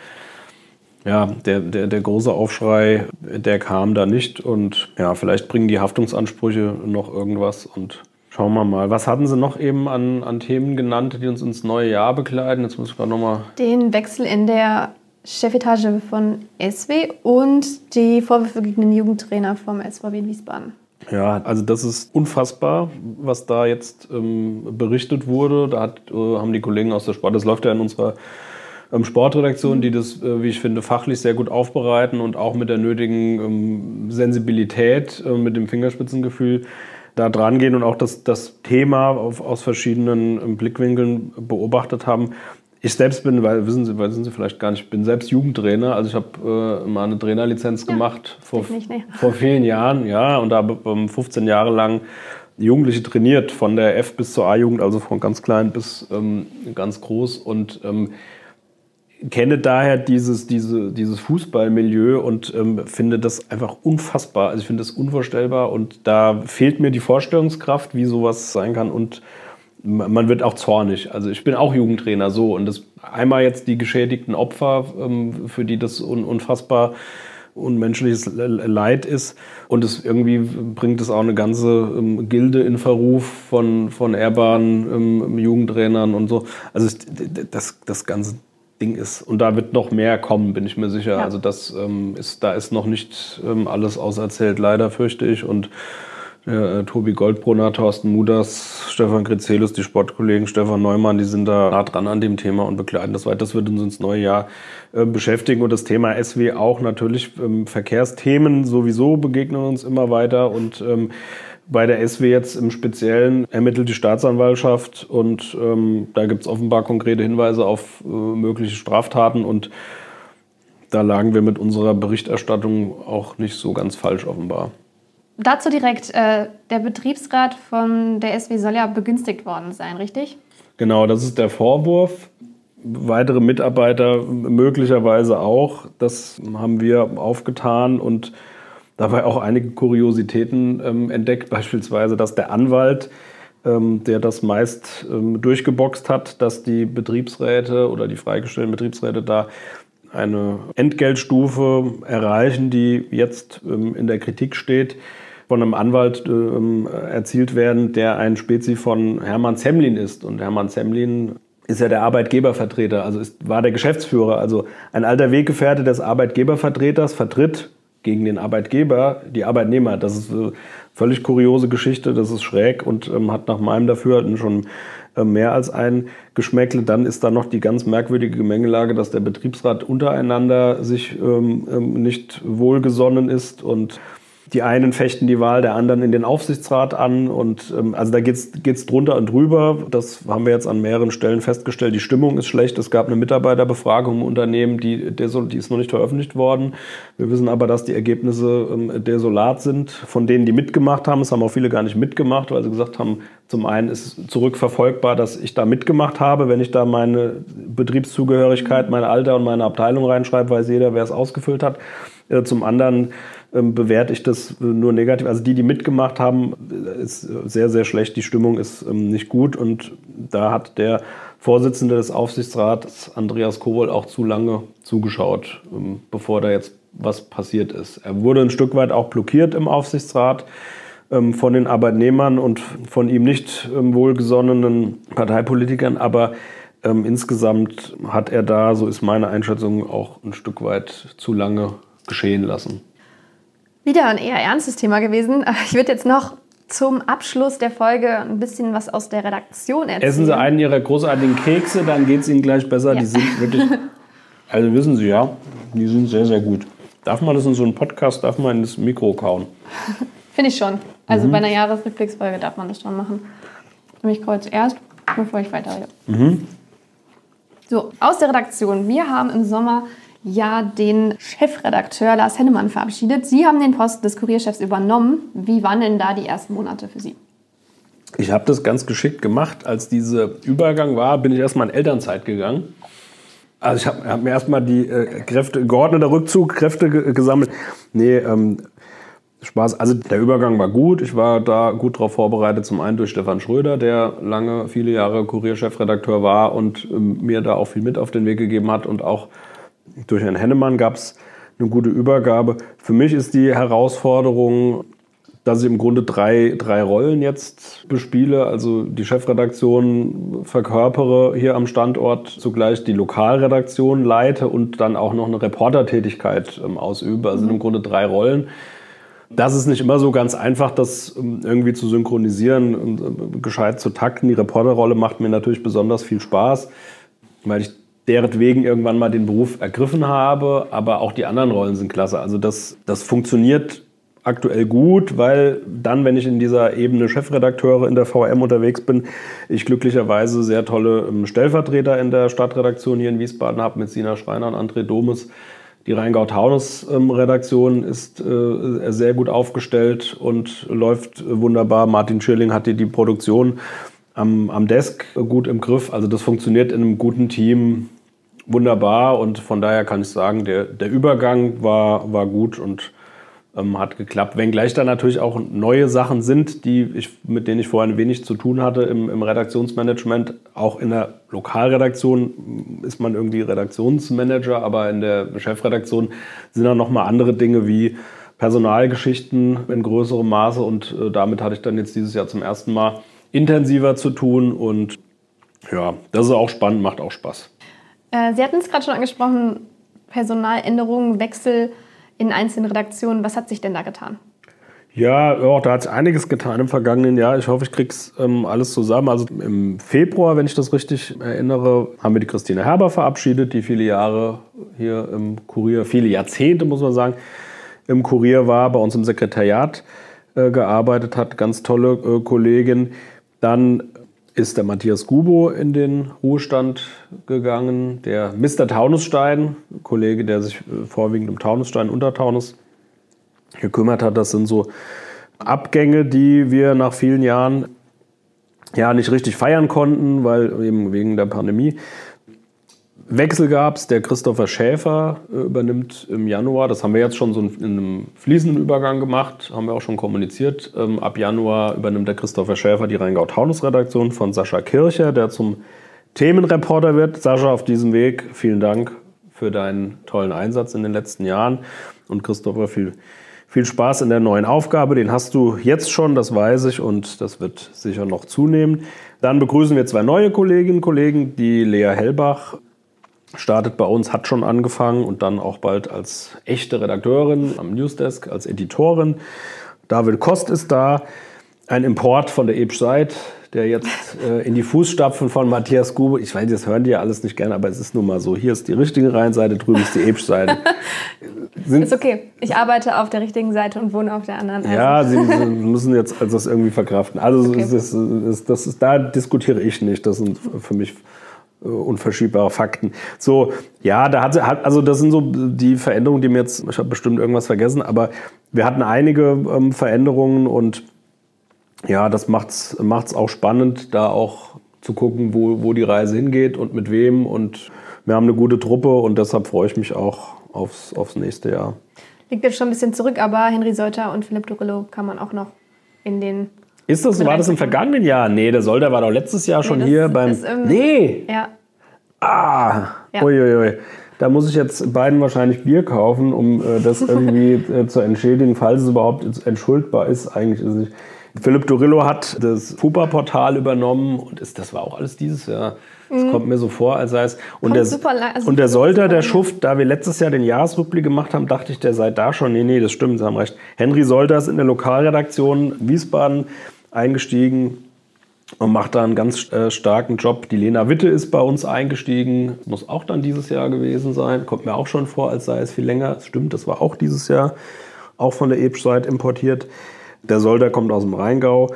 ja, der, der, der große Aufschrei, der kam da nicht. Und ja, vielleicht bringen die Haftungsansprüche noch irgendwas. Und schauen wir mal. Was hatten Sie noch eben an, an Themen genannt, die uns ins neue Jahr begleiten? Jetzt muss ich gerade nochmal. Den Wechsel in der Chefetage von SW und die Vorwürfe gegen den Jugendtrainer vom SVW Wiesbaden. Ja, also das ist unfassbar, was da jetzt ähm, berichtet wurde. Da hat, äh, haben die Kollegen aus der Sport, das läuft ja in unserer Sportredaktionen, die das, äh, wie ich finde, fachlich sehr gut aufbereiten und auch mit der nötigen ähm, Sensibilität, äh, mit dem Fingerspitzengefühl da dran gehen und auch das, das Thema auf, aus verschiedenen ähm, Blickwinkeln beobachtet haben. Ich selbst bin, weil wissen Sie, wissen Sie vielleicht gar nicht, ich bin selbst Jugendtrainer. Also ich habe äh, mal eine Trainerlizenz ja, gemacht vor, nicht, nee. vor vielen Jahren, ja, und da habe ähm, 15 Jahre lang Jugendliche trainiert, von der F bis zur A-Jugend, also von ganz klein bis ähm, ganz groß. Und ähm, kenne daher dieses, diese, dieses Fußballmilieu und ähm, finde das einfach unfassbar. Also ich finde das unvorstellbar und da fehlt mir die Vorstellungskraft, wie sowas sein kann und man wird auch zornig. Also ich bin auch Jugendtrainer so und das einmal jetzt die geschädigten Opfer, ähm, für die das un, unfassbar unmenschliches Leid ist. Und es irgendwie bringt es auch eine ganze ähm, Gilde in Verruf von, von ehrbaren ähm, Jugendtrainern und so. Also das, das ganze Ding ist. Und da wird noch mehr kommen, bin ich mir sicher. Ja. Also das ähm, ist, da ist noch nicht ähm, alles auserzählt, leider fürchte ich. Und äh, Tobi Goldbrunner, Thorsten Muders, Stefan Grizelus, die Sportkollegen, Stefan Neumann, die sind da nah dran an dem Thema und begleiten das weiter. Das wird uns ins neue Jahr äh, beschäftigen. Und das Thema SW auch natürlich. Ähm, Verkehrsthemen sowieso begegnen uns immer weiter. Und ähm, bei der SW jetzt im Speziellen ermittelt die Staatsanwaltschaft und ähm, da gibt es offenbar konkrete Hinweise auf äh, mögliche Straftaten und da lagen wir mit unserer Berichterstattung auch nicht so ganz falsch offenbar. Dazu direkt, äh, der Betriebsrat von der SW soll ja begünstigt worden sein, richtig? Genau, das ist der Vorwurf. Weitere Mitarbeiter möglicherweise auch. Das haben wir aufgetan und dabei auch einige Kuriositäten ähm, entdeckt, beispielsweise, dass der Anwalt ähm, der das meist ähm, durchgeboxt hat, dass die Betriebsräte oder die freigestellten Betriebsräte da eine Entgeltstufe erreichen, die jetzt ähm, in der Kritik steht, von einem Anwalt ähm, erzielt werden, der ein Spezi von Hermann Semlin ist. Und Hermann Semlin ist ja der Arbeitgebervertreter, also ist, war der Geschäftsführer, also ein alter Weggefährte des Arbeitgebervertreters, vertritt gegen den Arbeitgeber die Arbeitnehmer. Das ist eine völlig kuriose Geschichte, das ist schräg und ähm, hat nach meinem Dafürhalten schon äh, mehr als ein Geschmäckle. Dann ist da noch die ganz merkwürdige Gemengelage, dass der Betriebsrat untereinander sich ähm, ähm nicht wohlgesonnen ist und die einen fechten die Wahl der anderen in den Aufsichtsrat an. Und ähm, also da geht es drunter und drüber. Das haben wir jetzt an mehreren Stellen festgestellt. Die Stimmung ist schlecht. Es gab eine Mitarbeiterbefragung im Unternehmen, die, die ist noch nicht veröffentlicht worden. Wir wissen aber, dass die Ergebnisse ähm, desolat sind. Von denen, die mitgemacht haben, es haben auch viele gar nicht mitgemacht, weil sie gesagt haben, zum einen ist zurückverfolgbar, dass ich da mitgemacht habe. Wenn ich da meine Betriebszugehörigkeit, mein Alter und meine Abteilung reinschreibe, weiß jeder, wer es ausgefüllt hat. Äh, zum anderen bewerte ich das nur negativ. Also die, die mitgemacht haben, ist sehr, sehr schlecht. Die Stimmung ist ähm, nicht gut und da hat der Vorsitzende des Aufsichtsrats, Andreas Kohl, auch zu lange zugeschaut, ähm, bevor da jetzt was passiert ist. Er wurde ein Stück weit auch blockiert im Aufsichtsrat von den Arbeitnehmern und von ihm nicht wohlgesonnenen Parteipolitikern, aber ähm, insgesamt hat er da, so ist meine Einschätzung, auch ein Stück weit zu lange geschehen lassen. Wieder ein eher ernstes Thema gewesen. Ich würde jetzt noch zum Abschluss der Folge ein bisschen was aus der Redaktion erzählen. Essen Sie einen Ihrer großartigen Kekse, dann geht es Ihnen gleich besser. Ja. Die sind wirklich, also wissen Sie ja, die sind sehr, sehr gut. Darf man das in so einem Podcast, darf man ins Mikro kauen? Finde ich schon. Also mhm. bei einer Jahresrückblicksfolge darf man das schon machen. Ich kreuz erst, bevor ich weiterrede. Mhm. So, aus der Redaktion. Wir haben im Sommer ja den Chefredakteur Lars Hennemann verabschiedet. Sie haben den Posten des Kurierchefs übernommen. Wie waren denn da die ersten Monate für Sie? Ich habe das ganz geschickt gemacht. Als dieser Übergang war, bin ich erstmal in Elternzeit gegangen. Also ich habe hab mir erstmal die äh, Kräfte, geordneter Rückzug, Kräfte gesammelt. Nee, ähm, Spaß. Also der Übergang war gut. Ich war da gut darauf vorbereitet. Zum einen durch Stefan Schröder, der lange, viele Jahre Kurierchefredakteur war und ähm, mir da auch viel mit auf den Weg gegeben hat und auch durch Herrn Hennemann gab es eine gute Übergabe. Für mich ist die Herausforderung, dass ich im Grunde drei, drei Rollen jetzt bespiele. Also die Chefredaktion verkörpere hier am Standort, zugleich die Lokalredaktion leite und dann auch noch eine Reportertätigkeit ähm, ausübe. Also im Grunde drei Rollen. Das ist nicht immer so ganz einfach, das ähm, irgendwie zu synchronisieren und äh, gescheit zu takten. Die Reporterrolle macht mir natürlich besonders viel Spaß, weil ich deretwegen irgendwann mal den Beruf ergriffen habe, aber auch die anderen Rollen sind klasse. Also das, das funktioniert aktuell gut, weil dann, wenn ich in dieser Ebene Chefredakteure in der VM unterwegs bin, ich glücklicherweise sehr tolle ähm, Stellvertreter in der Stadtredaktion hier in Wiesbaden habe mit Sina Schreiner und André Domes. Die Rheingau-Taunus-Redaktion ist äh, sehr gut aufgestellt und läuft wunderbar. Martin Schirling hat die, die Produktion am, am Desk gut im Griff. Also das funktioniert in einem guten Team wunderbar und von daher kann ich sagen, der, der Übergang war, war gut und ähm, hat geklappt. Wenngleich da natürlich auch neue Sachen sind, die ich, mit denen ich vorher ein wenig zu tun hatte im, im Redaktionsmanagement. Auch in der Lokalredaktion ist man irgendwie Redaktionsmanager, aber in der Chefredaktion sind da nochmal andere Dinge wie Personalgeschichten in größerem Maße und äh, damit hatte ich dann jetzt dieses Jahr zum ersten Mal intensiver zu tun und ja, das ist auch spannend, macht auch Spaß. Äh, Sie hatten es gerade schon angesprochen, Personaländerungen, Wechsel in einzelnen Redaktionen. Was hat sich denn da getan? Ja, ja da hat sich einiges getan im vergangenen Jahr. Ich hoffe, ich kriege es ähm, alles zusammen. Also im Februar, wenn ich das richtig erinnere, haben wir die Christine Herber verabschiedet, die viele Jahre hier im Kurier, viele Jahrzehnte muss man sagen, im Kurier war, bei uns im Sekretariat äh, gearbeitet hat. Ganz tolle äh, Kollegin. Dann ist der Matthias Gubo in den Ruhestand gegangen. Der Mr. Taunusstein, Kollege, der sich äh, vorwiegend um Taunusstein und Taunus gekümmert hat. Das sind so Abgänge, die wir nach vielen Jahren ja nicht richtig feiern konnten, weil eben wegen der Pandemie. Wechsel gab es. Der Christopher Schäfer äh, übernimmt im Januar. Das haben wir jetzt schon so in einem fließenden Übergang gemacht, haben wir auch schon kommuniziert. Ähm, ab Januar übernimmt der Christopher Schäfer die Rheingau-Taunus-Redaktion von Sascha Kircher, der zum Themenreporter wird. Sascha, auf diesem Weg vielen Dank für deinen tollen Einsatz in den letzten Jahren. Und Christopher, viel, viel Spaß in der neuen Aufgabe. Den hast du jetzt schon, das weiß ich, und das wird sicher noch zunehmen. Dann begrüßen wir zwei neue Kolleginnen und Kollegen. Die Lea Hellbach startet bei uns, hat schon angefangen und dann auch bald als echte Redakteurin am Newsdesk, als Editorin. David Kost ist da, ein Import von der Ebsch-Seit, der jetzt äh, in die Fußstapfen von Matthias Gube, ich weiß, das hören die ja alles nicht gerne, aber es ist nun mal so, hier ist die richtige Rheinseite, drüben ist die Ebsch-Seite. ist okay, ich arbeite auf der richtigen Seite und wohne auf der anderen. Also. Ja, Sie müssen jetzt also das irgendwie verkraften. Also okay. das, das, das ist, da diskutiere ich nicht, das sind für mich unverschiebbare Fakten. So, ja, da hat, hat also das sind so die Veränderungen, die mir jetzt, ich habe bestimmt irgendwas vergessen, aber wir hatten einige ähm, Veränderungen und ja, das macht es auch spannend, da auch zu gucken, wo, wo die Reise hingeht und mit wem. Und wir haben eine gute Truppe und deshalb freue ich mich auch aufs, aufs nächste Jahr. Liegt jetzt schon ein bisschen zurück, aber Henry Seuter und Philipp Durillo kann man auch noch in den ist das, war das im vergangenen Jahr? Nee, der Solder war doch letztes Jahr schon nee, hier beim. Nee! Ja. Ah! Ja. Uiuiui. Da muss ich jetzt beiden wahrscheinlich Bier kaufen, um äh, das irgendwie äh, zu entschädigen, falls es überhaupt entschuldbar ist. Eigentlich ist es nicht. Philipp Dorillo hat das FUPA-Portal übernommen und ist, das war auch alles dieses Jahr. Das mhm. kommt mir so vor, als sei es. Und der, also und der Solter, der Schuft, da wir letztes Jahr den Jahresrückblick gemacht haben, dachte ich, der sei da schon. Nee, nee, das stimmt, Sie haben recht. Henry Solter ist in der Lokalredaktion Wiesbaden eingestiegen und macht da einen ganz äh, starken Job. Die Lena Witte ist bei uns eingestiegen. Muss auch dann dieses Jahr gewesen sein. Kommt mir auch schon vor, als sei es viel länger. Das stimmt, das war auch dieses Jahr. Auch von der Ebsch-Seite importiert. Der Solder kommt aus dem Rheingau.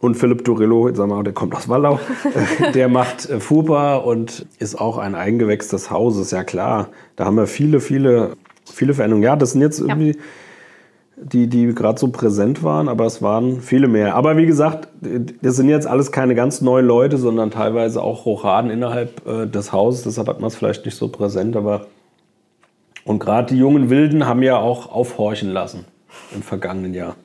Und Philipp Durillo, sagen wir mal, der kommt aus Wallau, der macht äh, FUPA und ist auch ein Eigengewächs des Hauses, ja klar. Da haben wir viele, viele, viele Veränderungen. Ja, das sind jetzt irgendwie ja. Die, die gerade so präsent waren, aber es waren viele mehr. Aber wie gesagt, das sind jetzt alles keine ganz neuen Leute, sondern teilweise auch Hochraden innerhalb äh, des Hauses. Deshalb hat man es vielleicht nicht so präsent, aber und gerade die jungen Wilden haben ja auch aufhorchen lassen im vergangenen Jahr.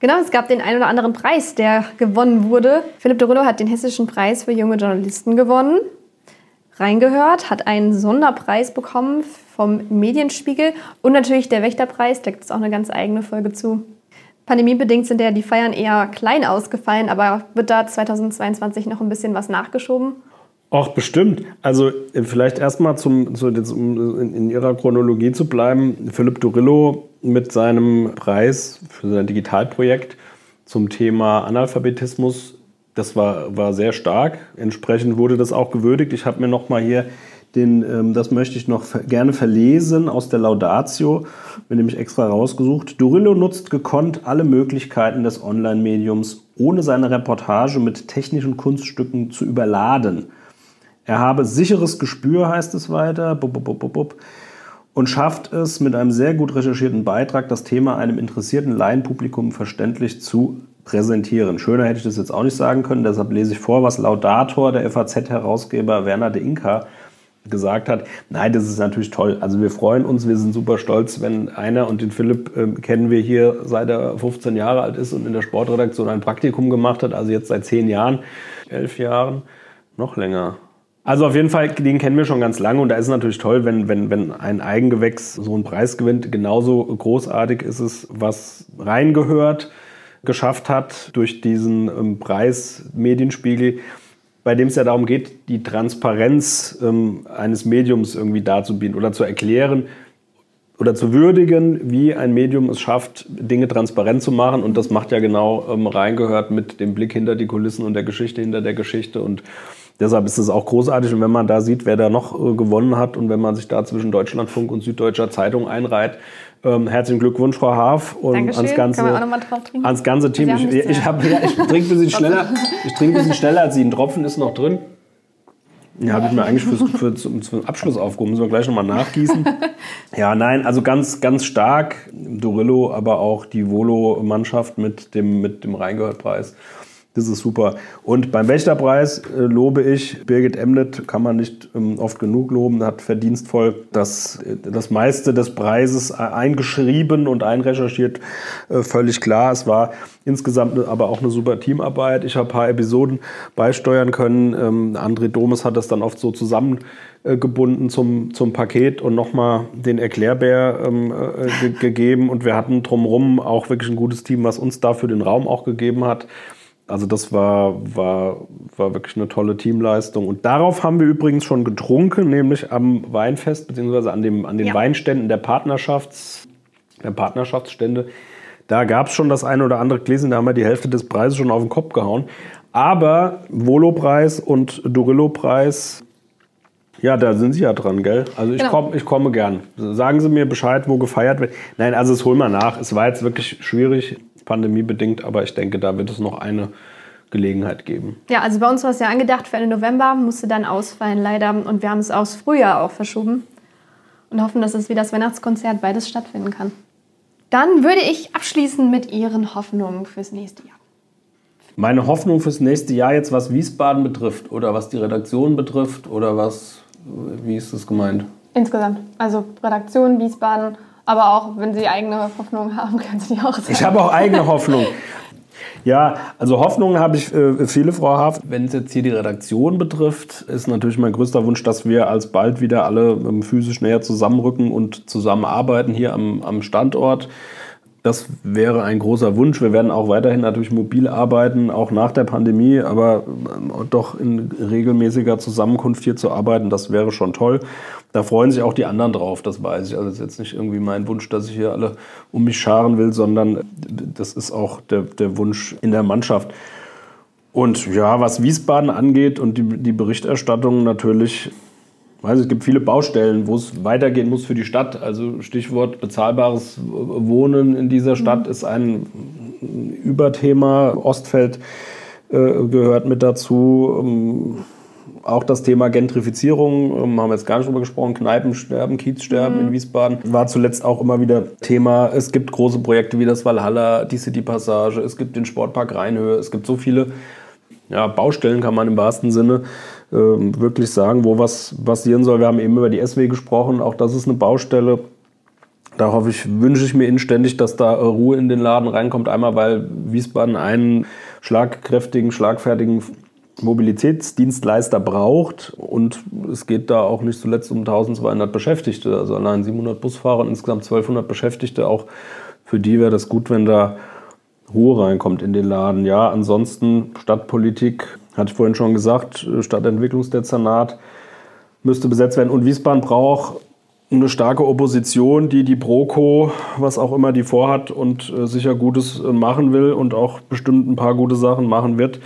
Genau, es gab den einen oder anderen Preis, der gewonnen wurde. Philipp Dorillo hat den Hessischen Preis für junge Journalisten gewonnen. Reingehört, hat einen Sonderpreis bekommen vom Medienspiegel und natürlich der Wächterpreis, da gibt es auch eine ganz eigene Folge zu. Pandemiebedingt sind ja die Feiern eher klein ausgefallen, aber wird da 2022 noch ein bisschen was nachgeschoben? Auch bestimmt. Also äh, vielleicht erstmal zum, zu, um in, in Ihrer Chronologie zu bleiben. Philipp Dorillo mit seinem Preis für sein Digitalprojekt zum Thema Analphabetismus, das war, war sehr stark. Entsprechend wurde das auch gewürdigt. Ich habe mir noch mal hier den, ähm, das möchte ich noch gerne verlesen aus der Laudatio, mir nämlich extra rausgesucht. Dorillo nutzt gekonnt alle Möglichkeiten des Online-Mediums, ohne seine Reportage mit technischen Kunststücken zu überladen. Er habe sicheres Gespür, heißt es weiter, bub, bub, bub, und schafft es mit einem sehr gut recherchierten Beitrag, das Thema einem interessierten Laienpublikum verständlich zu präsentieren. Schöner hätte ich das jetzt auch nicht sagen können, deshalb lese ich vor, was Laudator, der FAZ-Herausgeber Werner de Inka, gesagt hat. Nein, das ist natürlich toll. Also wir freuen uns, wir sind super stolz, wenn einer und den Philipp äh, kennen wir hier, seit er 15 Jahre alt ist und in der Sportredaktion ein Praktikum gemacht hat, also jetzt seit 10 Jahren, 11 Jahren, noch länger. Also auf jeden Fall, den kennen wir schon ganz lange und da ist es natürlich toll, wenn, wenn, wenn ein Eigengewächs so einen Preis gewinnt. Genauso großartig ist es, was reingehört, geschafft hat durch diesen ähm, Preis Medienspiegel, bei dem es ja darum geht, die Transparenz ähm, eines Mediums irgendwie darzubieten oder zu erklären oder zu würdigen, wie ein Medium es schafft, Dinge transparent zu machen. Und das macht ja genau ähm, reingehört mit dem Blick hinter die Kulissen und der Geschichte hinter der Geschichte und Deshalb ist es auch großartig und wenn man da sieht, wer da noch äh, gewonnen hat und wenn man sich da zwischen Deutschlandfunk und Süddeutscher Zeitung einreiht, ähm, herzlichen Glückwunsch, Frau Haaf. Und Dankeschön. ans ganze, Kann man auch noch mal drauf trinken? ans ganze Team. Ich, ich, ich, hab, ja, ich trinke ein bisschen schneller. Ich trinke ein bisschen schneller als Sie. Ein Tropfen ist noch drin. Ja, habe ich mir eigentlich für, für, für den Abschluss aufgehoben. Müssen wir gleich nochmal nachgießen. ja, nein, also ganz, ganz stark. Dorillo, aber auch die Volo-Mannschaft mit dem, mit dem Rheingehört-Preis Ist super. Und beim Wächterpreis äh, lobe ich Birgit Emlet, kann man nicht ähm, oft genug loben, hat verdienstvoll das, äh, das meiste des Preises eingeschrieben und einrecherchiert. Äh, völlig klar. Es war insgesamt aber auch eine super Teamarbeit. Ich habe ein paar Episoden beisteuern können. Ähm, André Domes hat das dann oft so zusammengebunden zum, zum Paket und nochmal den Erklärbär ähm, ge gegeben. Und wir hatten drumherum auch wirklich ein gutes Team, was uns dafür den Raum auch gegeben hat. Also das war, war, war wirklich eine tolle Teamleistung. Und darauf haben wir übrigens schon getrunken, nämlich am Weinfest, beziehungsweise an, dem, an den ja. Weinständen der, Partnerschafts, der Partnerschaftsstände. Da gab es schon das eine oder andere Gläschen, da haben wir die Hälfte des Preises schon auf den Kopf gehauen. Aber Volo-Preis und Durillo-Preis, ja, da sind Sie ja dran, gell? Also ich, genau. komm, ich komme gern. Sagen Sie mir Bescheid, wo gefeiert wird. Nein, also es holen wir nach. Es war jetzt wirklich schwierig pandemiebedingt, aber ich denke, da wird es noch eine Gelegenheit geben. Ja, also bei uns war es ja angedacht für Ende November, musste dann ausfallen leider und wir haben es aufs Frühjahr auch verschoben und hoffen, dass es wie das Weihnachtskonzert beides stattfinden kann. Dann würde ich abschließen mit Ihren Hoffnungen fürs nächste Jahr. Meine Hoffnung fürs nächste Jahr jetzt, was Wiesbaden betrifft oder was die Redaktion betrifft oder was, wie ist das gemeint? Insgesamt. Also Redaktion, Wiesbaden, aber auch wenn Sie eigene Hoffnungen haben, können Sie die auch sagen. Ich habe auch eigene Hoffnung. Ja, also Hoffnungen habe ich äh, viele, Frau Haft. Wenn es jetzt hier die Redaktion betrifft, ist natürlich mein größter Wunsch, dass wir alsbald wieder alle ähm, physisch näher zusammenrücken und zusammenarbeiten hier am, am Standort. Das wäre ein großer Wunsch. Wir werden auch weiterhin natürlich mobil arbeiten, auch nach der Pandemie, aber ähm, doch in regelmäßiger Zusammenkunft hier zu arbeiten, das wäre schon toll. Da freuen sich auch die anderen drauf, das weiß ich. Also das ist jetzt nicht irgendwie mein Wunsch, dass ich hier alle um mich scharen will, sondern das ist auch der, der Wunsch in der Mannschaft. Und ja, was Wiesbaden angeht und die, die Berichterstattung natürlich, weiß ich, es gibt viele Baustellen, wo es weitergehen muss für die Stadt. Also Stichwort bezahlbares Wohnen in dieser Stadt mhm. ist ein Überthema. Ostfeld äh, gehört mit dazu. Ähm, auch das Thema Gentrifizierung, ähm, haben wir jetzt gar nicht drüber gesprochen, Kneipensterben, Kiezsterben mhm. in Wiesbaden, war zuletzt auch immer wieder Thema. Es gibt große Projekte wie das Valhalla, die City Passage, es gibt den Sportpark Rheinhöhe, es gibt so viele ja, Baustellen, kann man im wahrsten Sinne äh, wirklich sagen, wo was passieren soll. Wir haben eben über die SW gesprochen, auch das ist eine Baustelle. Da hoffe ich, wünsche ich mir inständig, dass da Ruhe in den Laden reinkommt. Einmal, weil Wiesbaden einen schlagkräftigen, schlagfertigen Mobilitätsdienstleister braucht. Und es geht da auch nicht zuletzt um 1200 Beschäftigte, also allein 700 Busfahrer und insgesamt 1200 Beschäftigte. Auch für die wäre das gut, wenn da Ruhe reinkommt in den Laden. Ja, ansonsten Stadtpolitik, hatte ich vorhin schon gesagt, Stadtentwicklungsdezernat müsste besetzt werden. Und Wiesbaden braucht eine starke Opposition, die die Broko, was auch immer die vorhat und äh, sicher Gutes äh, machen will und auch bestimmt ein paar gute Sachen machen wird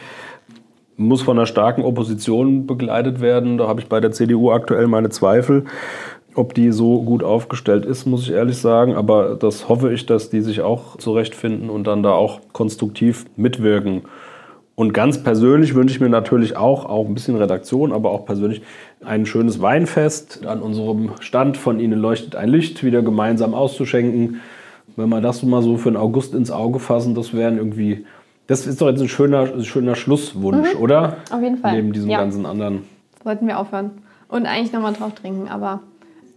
muss von einer starken Opposition begleitet werden. Da habe ich bei der CDU aktuell meine Zweifel. Ob die so gut aufgestellt ist, muss ich ehrlich sagen. Aber das hoffe ich, dass die sich auch zurechtfinden und dann da auch konstruktiv mitwirken. Und ganz persönlich wünsche ich mir natürlich auch, auch ein bisschen Redaktion, aber auch persönlich ein schönes Weinfest an unserem Stand von Ihnen leuchtet ein Licht wieder gemeinsam auszuschenken. Wenn wir das mal so für den August ins Auge fassen, das wären irgendwie das ist doch jetzt ein schöner, schöner Schlusswunsch, mhm. oder? Auf jeden Fall. Neben diesem ja. ganzen anderen. Sollten wir aufhören. Und eigentlich nochmal drauf trinken, aber.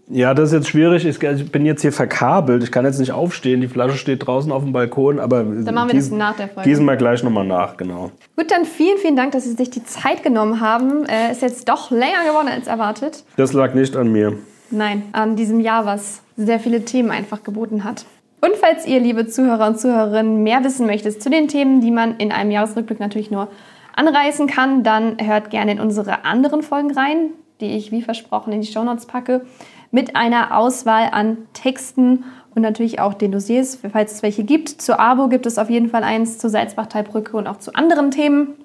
Ja, das ist jetzt schwierig. Ich bin jetzt hier verkabelt. Ich kann jetzt nicht aufstehen. Die Flasche steht draußen auf dem Balkon. Aber dann machen wir gießen, das nach der Folge. Gießen wir gleich nochmal nach, genau. Gut, dann vielen, vielen Dank, dass Sie sich die Zeit genommen haben. Äh, ist jetzt doch länger geworden als erwartet. Das lag nicht an mir. Nein, an diesem Jahr, was sehr viele Themen einfach geboten hat. Und falls ihr, liebe Zuhörer und Zuhörerinnen, mehr wissen möchtet zu den Themen, die man in einem Jahresrückblick natürlich nur anreißen kann, dann hört gerne in unsere anderen Folgen rein, die ich wie versprochen in die Shownotes packe, mit einer Auswahl an Texten und natürlich auch den Dossiers, falls es welche gibt. Zur ABO gibt es auf jeden Fall eins, zur Salzbachtalbrücke und auch zu anderen Themen.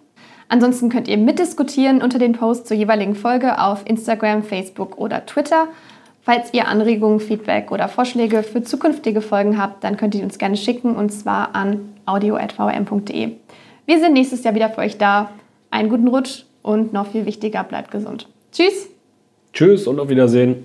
Ansonsten könnt ihr mitdiskutieren unter den Posts zur jeweiligen Folge auf Instagram, Facebook oder Twitter. Falls ihr Anregungen, Feedback oder Vorschläge für zukünftige Folgen habt, dann könnt ihr uns gerne schicken und zwar an audio.vm.de. Wir sind nächstes Jahr wieder für euch da. Einen guten Rutsch und noch viel wichtiger, bleibt gesund. Tschüss. Tschüss und auf Wiedersehen.